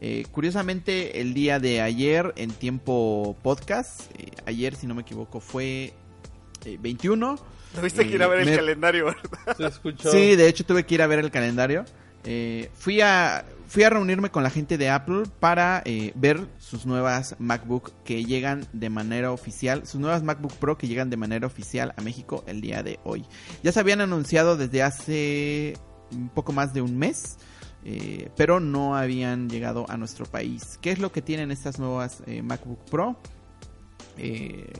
S4: eh, curiosamente, el día de ayer en tiempo podcast, eh, ayer si no me equivoco fue 21.
S2: Tuviste que ir a ver el calendario, ¿verdad?
S3: Se escuchó.
S4: Sí, de hecho tuve que ir a ver el calendario. fui a fui a reunirme con la gente de Apple para eh, ver sus nuevas MacBook que llegan de manera oficial, sus nuevas MacBook Pro que llegan de manera oficial a México el día de hoy. Ya se habían anunciado desde hace un poco más de un mes. Eh, pero no habían llegado a nuestro país. ¿Qué es lo que tienen estas nuevas eh, MacBook Pro? Eh,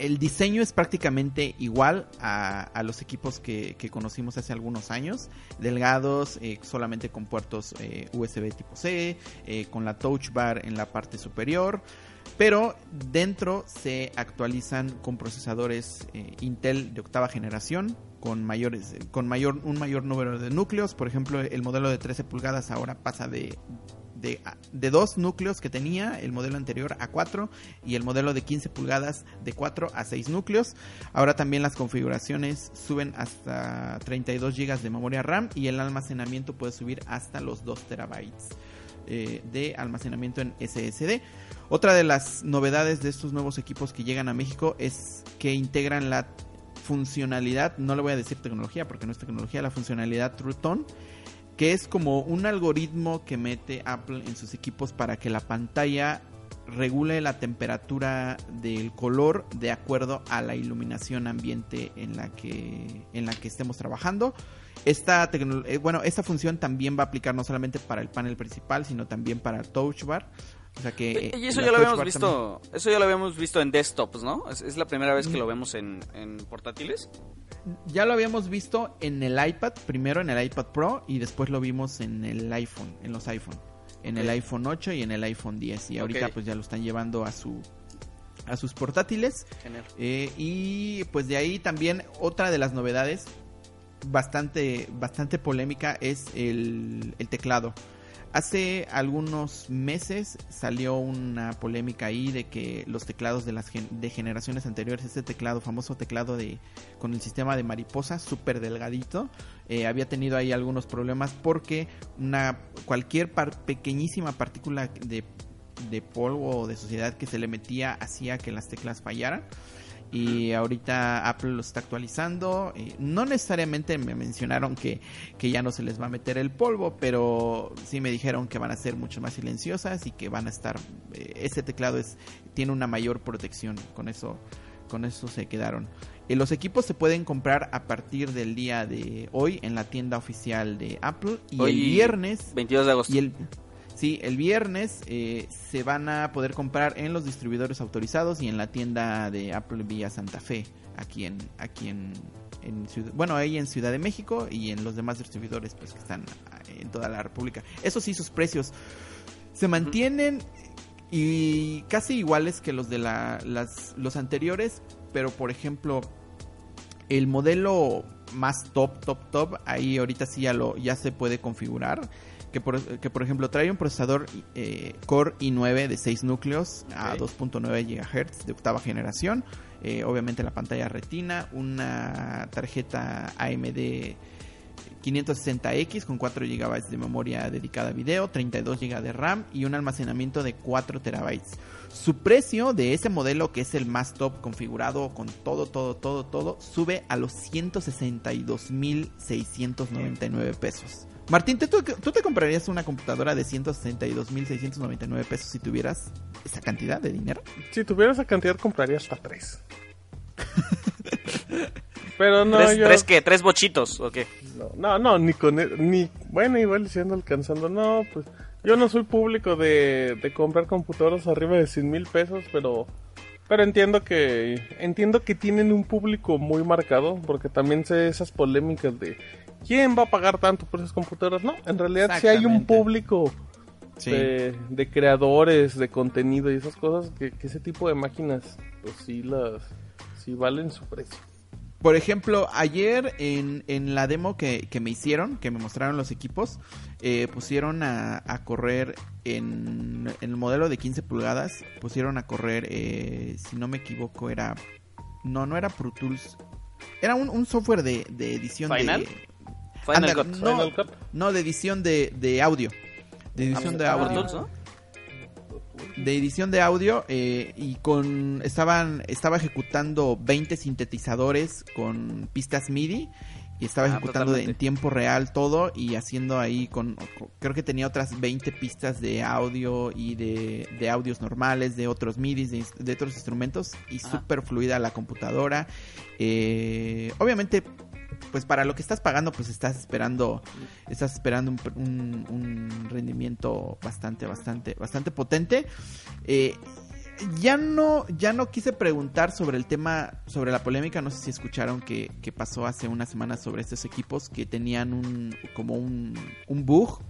S4: el diseño es prácticamente igual a, los equipos que, conocimos hace algunos años. Delgados, eh, solamente con puertos eh, USB tipo C, eh, con la touch bar en la parte superior. Pero dentro se actualizan con procesadores Intel de octava generación, con mayores, con mayor, un mayor número de núcleos. Por ejemplo, el modelo de 13 pulgadas ahora pasa de de, dos núcleos que tenía el modelo anterior a 4 y el modelo de 15 pulgadas de 4 a 6 núcleos. Ahora también las configuraciones suben hasta 32 GB de memoria RAM y el almacenamiento puede subir hasta los 2 terabytes eh, de almacenamiento en SSD. Otra de las novedades de estos nuevos equipos que llegan a México es que integran la funcionalidad, no le voy a decir tecnología porque no es tecnología, la funcionalidad True Tone que es como un algoritmo que mete Apple en sus equipos para que la pantalla regule la temperatura del color de acuerdo a la iluminación ambiente en la que, en la que estemos trabajando. Esta, eh, bueno, esta función también va a aplicar no solamente para el panel principal, sino también para el touch bar. O sea que
S2: y eso ya lo habíamos visto, eso ya lo habíamos visto en desktops, ¿no? Es, la primera vez que lo vemos en, en, portátiles.
S4: Ya lo habíamos visto en el iPad, primero en el iPad Pro y después lo vimos en el iPhone, en los iPhone, en el iPhone 8 y en el iPhone 10 y ahorita pues ya lo están llevando a su a sus portátiles. Eh, y pues de ahí también otra de las novedades bastante, bastante polémica es el, el teclado. Hace algunos meses salió una polémica ahí de que los teclados de las de generaciones anteriores, este teclado, famoso teclado de con el sistema de mariposa, súper delgadito, eh, había tenido ahí algunos problemas porque una cualquier pequeñísima partícula de de polvo o de suciedad que se le metía hacía que las teclas fallaran. Y ahorita Apple lo está actualizando. no necesariamente me mencionaron que, ya no se les va a meter el polvo, pero sí me dijeron que van a ser mucho más silenciosas y que van a estar. Eh, ese teclado es tiene una mayor protección. Con eso, con eso se quedaron. Eh, los equipos se pueden comprar a partir del día de hoy en la tienda oficial de Apple y el viernes
S2: 22 de agosto.
S4: Y el, Sí, el viernes eh, se van a poder comprar en los distribuidores autorizados y en la tienda de Apple Vía Santa Fe, aquí en, aquí en, bueno, ahí en Ciudad de México y en los demás distribuidores pues que están en toda la República. Eso sí, sus precios. Se mantienen y casi iguales que los de la, las, los anteriores, pero por ejemplo, el modelo más top, top, top, ahí ahorita sí ya lo ya se puede configurar que por, que por ejemplo trae un procesador eh, Core i9 de 6 núcleos a 2.9 GHz de octava generación, eh, obviamente la pantalla retina, una tarjeta AMD 560X con 4 GB de memoria dedicada a video, 32 GB de RAM y un almacenamiento de 4 TB. Su precio de ese modelo, que es el más top configurado con todo, todo, todo, todo, sube a los 162.699 pesos. Martín, ¿tú, te comprarías una computadora de 162.699 pesos si tuvieras esa cantidad de dinero?
S3: Si tuviera esa cantidad, compraría hasta tres. Pero no,
S2: ¿Tres, ¿Tres qué? ¿Tres bochitos o qué?
S3: No, no, ni con... Ni Bueno, igual siendo alcanzando. No, pues... Yo no soy público de, de comprar computadoras arriba de 100 mil pesos, pero... Pero entiendo que entiendo que tienen un público muy marcado, porque también sé esas polémicas de ¿quién va a pagar tanto por esas computadoras? No, en realidad sí hay un público de, creadores de contenido y esas cosas que, ese tipo de máquinas, pues sí las, sí valen su precio.
S4: Por ejemplo, ayer en, en la demo que, me hicieron, que me mostraron los equipos, eh, pusieron a, correr en, el modelo de 15 pulgadas, pusieron a correr, eh, si no me equivoco, era... No, no era Pro Tools. Era un, software de, edición
S2: ¿Final?
S4: de... No, de edición de, audio. De edición de audio. De edición de audio eh, y con estaban estaba ejecutando 20 sintetizadores con pistas MIDI y estaba ah, ejecutando en tiempo real todo y haciendo ahí con, creo que tenía otras 20 pistas de audio y de, audios normales de otros MIDI de, otros instrumentos y súper fluida la computadora. Eh, obviamente pues para lo que estás pagando, pues estás esperando, estás esperando un, rendimiento bastante, bastante, bastante potente. Eh, ya no, ya no quise preguntar sobre el tema, sobre la polémica, no sé si escucharon que, que pasó hace unas semanas sobre estos equipos que tenían un, como un, un bug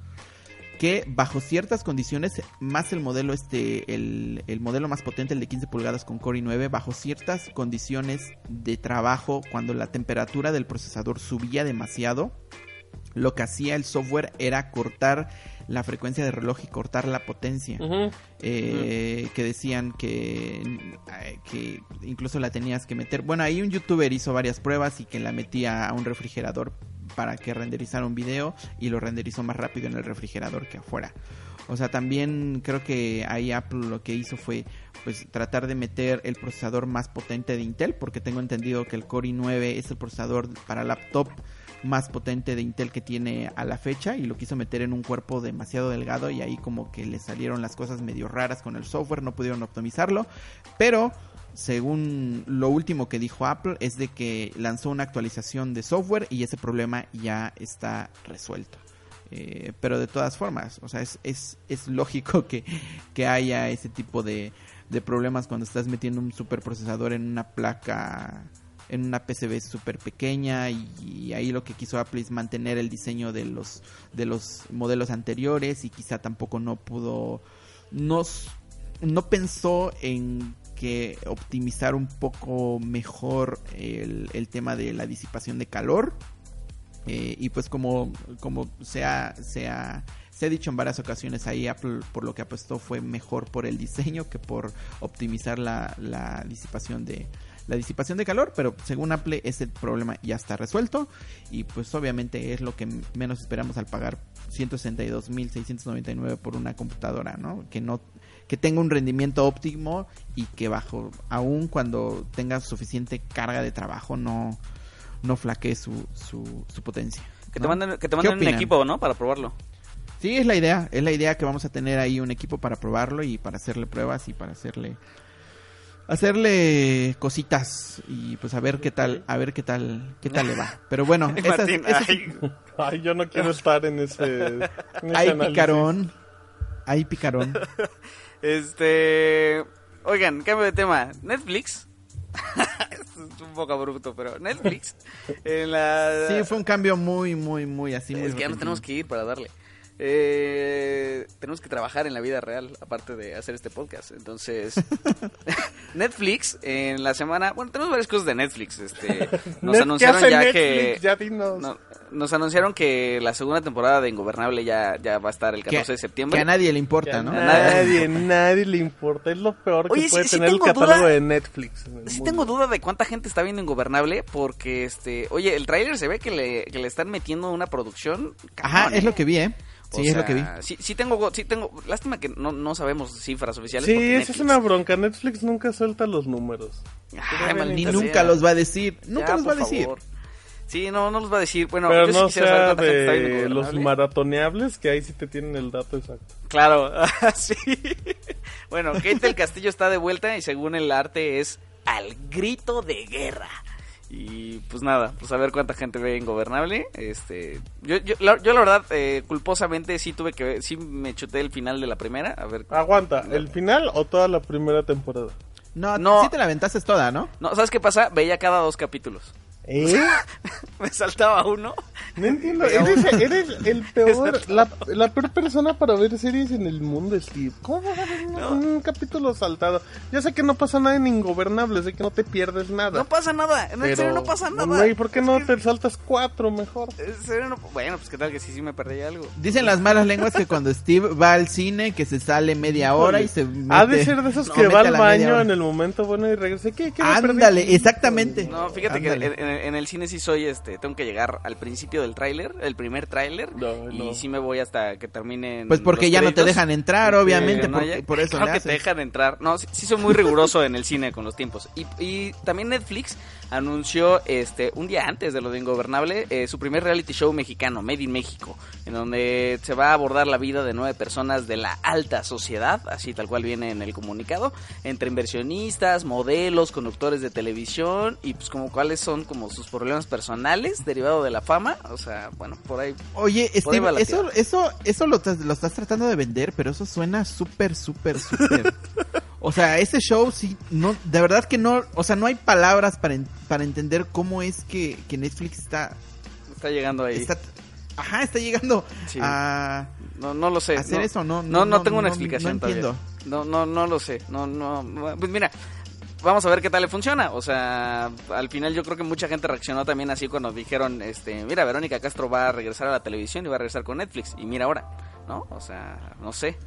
S4: que bajo ciertas condiciones, más el modelo este, el, modelo más potente, el de 15 pulgadas con Core i9, bajo ciertas condiciones de trabajo, cuando la temperatura del procesador subía demasiado, lo que hacía el software era cortar la frecuencia de reloj y cortar la potencia. Eh, que decían que, eh, que incluso la tenías que meter. Bueno, ahí un youtuber hizo varias pruebas y que la metía a un refrigerador para que renderizara un video y lo renderizó más rápido en el refrigerador que afuera. O sea, también creo que ahí Apple lo que hizo fue pues tratar de meter el procesador más potente de Intel, porque tengo entendido que el Core i9 es el procesador para laptop más potente de Intel que tiene a la fecha y lo quiso meter en un cuerpo demasiado delgado y ahí como que le salieron las cosas medio raras con el software, no pudieron optimizarlo, pero según lo último que dijo Apple, es de que lanzó una actualización de software y ese problema ya está resuelto. Eh, pero de todas formas, o sea, es, es, es lógico que, que haya ese tipo de, de problemas cuando estás metiendo un superprocesador en una placa en una PCB súper pequeña y, ahí lo que quiso Apple es mantener el diseño de los de los modelos anteriores y quizá tampoco no pudo no, no pensó en que optimizar un poco mejor el, tema de la disipación de calor eh, y pues como como se ha, se ha se ha dicho en varias ocasiones ahí Apple por lo que apostó fue mejor por el diseño que por optimizar la, la disipación de, la disipación de calor, pero según Apple ese problema ya está resuelto y pues obviamente es lo que menos esperamos al pagar 162.699 por una computadora, ¿no? Que no que tenga un rendimiento óptimo y que bajo aún cuando tenga suficiente carga de trabajo no no flaquee su, su, su potencia.
S2: Que te manden, que te manden un equipo, ¿no? Para probarlo.
S4: Sí, es la idea, es la idea que vamos a tener ahí un equipo para probarlo y para hacerle pruebas y para hacerle hacerle cositas y pues a ver qué tal, a ver qué tal, qué tal le va. Pero bueno, esas,
S3: ay, yo no quiero estar en ese.
S4: hay picarón, hay picarón.
S2: Este, oigan, cambio de tema. Netflix. es un poco abrupto, pero Netflix. En la...
S4: Sí, fue un cambio muy, muy, muy así.
S2: es que ya nos tenemos que ir para darle eh, tenemos que trabajar en la vida real, aparte de hacer este podcast. Entonces, Netflix en la semana, bueno, tenemos varias cosas de Netflix. Este, nos anunciaron ya que nos anunciaron que la segunda temporada de Ingobernable ya, ya va a estar el 14 de septiembre.
S4: Que a nadie le importa, ¿no?
S3: A nadie, nadie le importa. Es lo peor que puede tener el catálogo de Netflix.
S2: Sí tengo duda de cuánta gente está viendo Ingobernable porque, este, oye, el tráiler se ve que le, que le están metiendo una producción.
S4: Ajá, es lo que vi, ¿eh? Sí, es lo que vi.
S2: Sí, sí tengo, sí tengo, lástima que no, no sabemos cifras oficiales.
S3: Sí, esa es una bronca. Netflix nunca suelta los números.
S4: ni nunca los va a decir. Nunca los va a decir.
S2: Sí, no, no los va a decir. Bueno,
S3: Pero no sea de los maratoneables, que ahí sí te tienen el dato exacto.
S2: Claro, sí. bueno, Kate del Castillo está de vuelta y según el arte es al grito de guerra. Y pues nada, pues a ver cuánta gente ve Ingobernable. Este, yo, yo, la, yo la verdad, eh, culposamente sí tuve que ver, sí me chuté el final de la primera. A ver.
S3: Aguanta, ¿el final o toda la primera temporada?
S4: No, no, sí te la aventaste toda, ¿no?
S2: No, ¿sabes qué pasa? Veía cada dos capítulos.
S3: ¿Eh?
S2: me saltaba uno.
S3: No entiendo, eres, eres el peor, la, la, peor persona para ver series en el mundo, Steve. ¿Cómo vas a ver un, capítulo saltado? Ya sé que no pasa nada en Ingobernable, sé que no te pierdes nada.
S2: No pasa nada, en serio no pasa nada.
S3: ¿Y por qué no te saltas cuatro mejor?
S2: En serio no... Bueno, pues qué tal que sí, sí me perdí algo.
S4: Dicen las malas lenguas que cuando Steve va al cine, que se sale media hora y se mete...
S3: Ha de ser de esos que va al baño en el momento bueno y regresa. ¿Qué, qué
S4: Ándale, exactamente.
S2: No, fíjate que en, en el cine sí soy, este, tengo que llegar al principio del tráiler, el primer tráiler, y sí me voy hasta que termine.
S4: Pues porque ya no te dejan entrar, obviamente, por, eso.
S2: Claro que te dejan entrar. No, sí, soy muy riguroso en el cine con los tiempos. Y, y también Netflix anunció este un día antes de lo de Ingobernable eh, su primer reality show mexicano, Made in México, en donde se va a abordar la vida de nueve personas de la alta sociedad, así tal cual viene en el comunicado, entre inversionistas, modelos, conductores de televisión y pues como cuáles son como sus problemas personales derivados de la fama, o sea, bueno, por ahí.
S4: Oye, Steve, eso, eso, eso lo, lo estás tratando de vender, pero eso suena súper, súper, súper O sea, ese show sí, no, de verdad que no, o sea, no hay palabras para, para entender cómo es que, que Netflix está...
S2: Está llegando ahí.
S4: ajá, está llegando a...
S2: No, no lo sé.
S4: Hacer eso, no,
S2: no, no, tengo una explicación no, entiendo. No, no, no lo sé. No, no, pues mira, vamos a ver qué tal le funciona. O sea, al final yo creo que mucha gente reaccionó también así cuando dijeron, este, mira, Verónica Castro va a regresar a la televisión y va a regresar con Netflix. Y mira ahora, ¿no? O sea, no sé.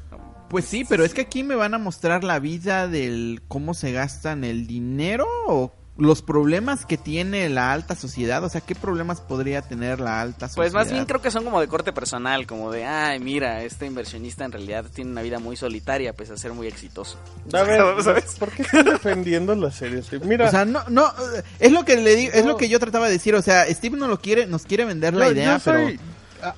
S4: Pues sí, pero es que aquí me van a mostrar la vida del cómo se gastan el dinero o los problemas que tiene la alta sociedad, o sea, ¿qué problemas podría tener la alta sociedad?
S2: Pues más bien creo que son como de corte personal, como de, ay, mira, este inversionista en realidad tiene una vida muy solitaria, pues a ser muy exitoso.
S3: A ver, ¿sabes? ¿por qué estás defendiendo la serie, Mira.
S4: O sea, no, no, es lo que le digo, es lo que yo trataba de decir, o sea, Steve no lo quiere, nos quiere vender la idea, pero...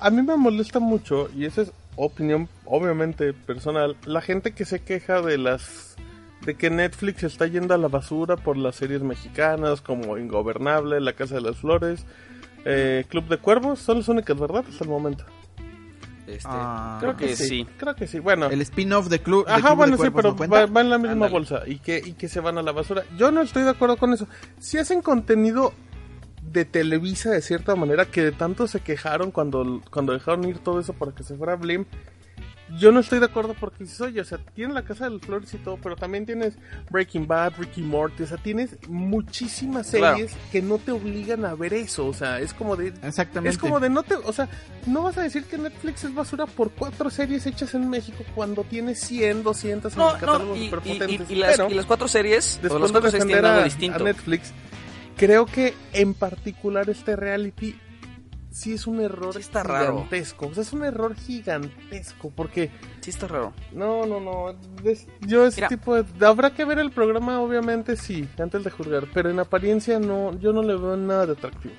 S3: a mí me molesta mucho, y eso es opinión obviamente personal, la gente que se queja de las de que Netflix está yendo a la basura por las series mexicanas como Ingobernable, La Casa de las Flores, eh, Club de Cuervos, son las únicas, ¿verdad? Hasta el momento.
S2: Este,
S4: Ah.
S3: Creo que, sí. Creo que sí. Bueno.
S4: El spin-off de Club. de
S3: Ajá,
S4: Club de
S3: bueno, sí, pero
S4: no
S3: va, va en la misma bolsa y que, y que se van a la basura. Yo no estoy de acuerdo con eso. Si hacen contenido de Televisa de cierta manera, que de tanto se quejaron cuando, cuando dejaron ir todo eso para que se fuera Blim, yo no estoy de acuerdo porque dices, oye, o sea, tienes la Casa de las Flores y todo, pero también tienes Breaking Bad, Ricky Morty, o sea, tienes muchísimas
S2: Claro.
S3: series que no te obligan a ver eso, o sea, es como de...
S4: Exactamente.
S3: Es como de no te, o sea, no vas a decir que Netflix es basura por cuatro series hechas en México cuando tiene 100, 200 en
S2: No,
S3: el catálogo
S2: no, y, y- las,
S3: Pero,
S2: y las cuatro series, o
S3: después
S2: las
S3: de
S2: cuatro series
S3: defender
S2: tienen algo distinto.
S3: a Netflix, creo que en particular este reality sí es un error
S2: Sí está raro.
S3: gigantesco. O sea, es un error gigantesco porque
S2: Sí está raro.
S3: no, no, no. yo ese
S2: Mira.
S3: tipo de... Habrá que ver el programa, obviamente, sí, antes de juzgar. Pero en apariencia no, yo no le veo nada de atractivo.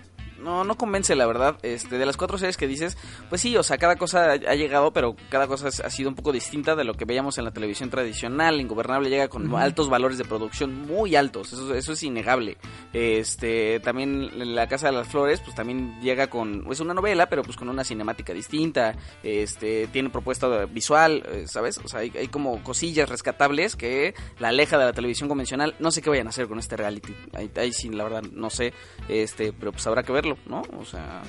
S2: No, no convence la verdad. Este, de las cuatro series que dices, pues sí, o sea, cada cosa ha llegado, pero cada cosa ha sido un poco distinta de lo que veíamos en la televisión tradicional. Ingobernable llega con altos valores de producción, muy altos, eso, eso es innegable. Este, también La Casa de las Flores, pues también llega con, es una novela, pero pues con una cinemática distinta. Este, tiene propuesta visual, eh, ¿sabes? O sea, hay, hay como cosillas rescatables que la aleja de la televisión convencional. No sé qué vayan a hacer con este reality. Ahí, ahí sí, la verdad, no sé. Este, pero pues habrá que verlo, ¿no? O sea,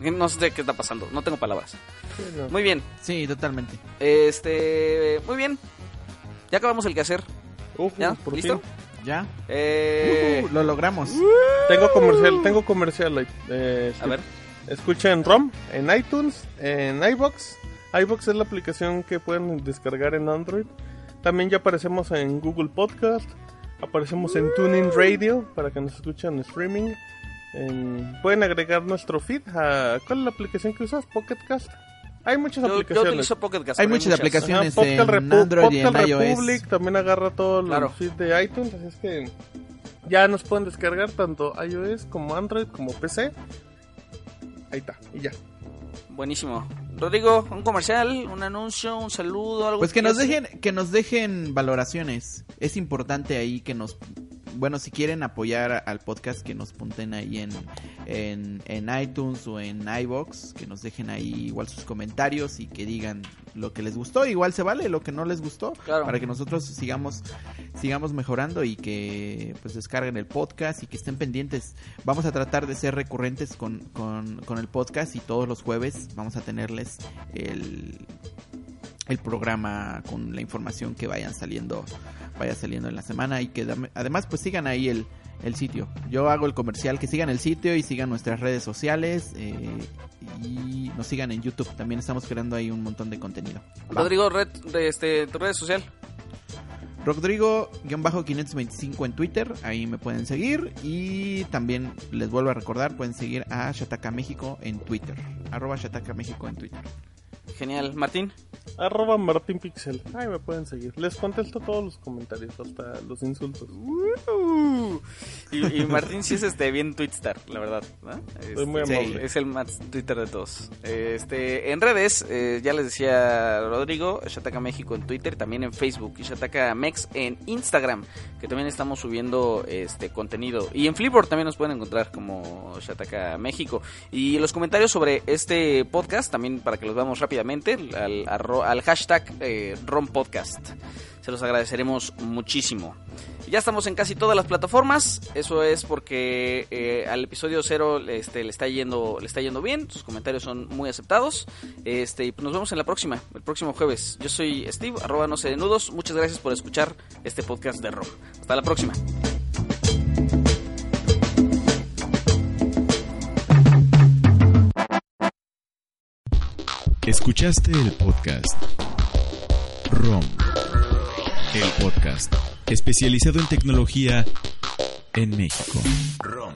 S2: no sé qué está pasando. No tengo palabras.
S3: Sí, no.
S2: Muy bien.
S4: Sí, totalmente.
S2: Este, muy bien. Ya acabamos el quehacer.
S3: Uf,
S2: ¿Ya?
S3: por
S2: ¿Listo?
S3: fin.
S4: Ya.
S2: Eh,
S4: Uh, lo logramos.
S3: Tengo comercial, tengo comercial. eh,
S2: a ver.
S3: Escucha en ROM, en iTunes, en iBox. iBox es la aplicación que pueden descargar en Android. También ya aparecemos en Google Podcast. Aparecemos en TuneIn Radio para que nos escuchen en streaming. En- pueden agregar nuestro feed a... ¿Cuál es la aplicación que usas? Pocket Cast. Hay muchas
S2: Yo, yo
S3: aplicaciones.
S2: utilizo Pocket Cast,
S4: Hay muchas aplicaciones.
S3: Ajá, Podcast,
S4: en
S3: Repu-
S4: Android y en iOS.
S3: También agarra todo
S2: Claro.
S3: el feed de iTunes, así es que ya nos pueden descargar tanto iOS como Android como PC. Ahí está, y ya.
S2: Buenísimo. Rodrigo, un comercial, un anuncio, un saludo, algo
S4: Pues que nos dejen, que nos dejen valoraciones. Es importante ahí que nos, bueno, si quieren apoyar al podcast, que nos punten ahí en, en, en iTunes o en iBox, que nos dejen ahí igual sus comentarios y que digan lo que les gustó, igual se vale lo que no les gustó,
S2: Claro.
S4: para que nosotros sigamos, sigamos mejorando y que pues descarguen el podcast y que estén pendientes. Vamos a tratar de ser recurrentes con, con, con el podcast y todos los jueves vamos a tenerles el el programa con la información que vayan saliendo vaya saliendo en la semana y que además pues sigan ahí el, el sitio yo hago el comercial que sigan el sitio y sigan nuestras redes sociales eh, y nos sigan en YouTube también estamos creando ahí un montón de contenido.
S2: Rodrigo, red, de este, tu red social.
S4: Rodrigo-525 en Twitter, ahí me pueden seguir y también les vuelvo a recordar, pueden seguir a Shataka México en Twitter, arroba Shataka México en Twitter.
S2: Genial. Martín.
S3: Arroba Martín Pixel. Ahí me pueden seguir. Les contesto todos los comentarios, hasta los insultos.
S2: Y, y Martín sí es este bien Twitstar, la verdad. ¿no?
S3: Soy muy
S2: Este,
S3: amable.
S2: Es el más Twitter de todos. Este, en redes, eh, ya les decía Rodrigo, Shataka México en Twitter, también en Facebook y Shataka Mex en Instagram, que también estamos subiendo este contenido. Y en Flipboard también nos pueden encontrar como Shataka México. Y los comentarios sobre este podcast, también para que los veamos rápidamente, al, al hashtag eh, RomPodcast. Se los agradeceremos muchísimo. Ya estamos en casi todas las plataformas. Eso es porque eh, al episodio cero este, le está yendo, le está yendo bien. Sus comentarios son muy aceptados. Este, y pues nos vemos en la próxima, el próximo jueves. Yo soy Steve, arroba no sé de nudos. Muchas gracias por escuchar este podcast de rock. Hasta la próxima.
S1: Escuchaste el podcast ROM, el podcast especializado en tecnología en México. ROM.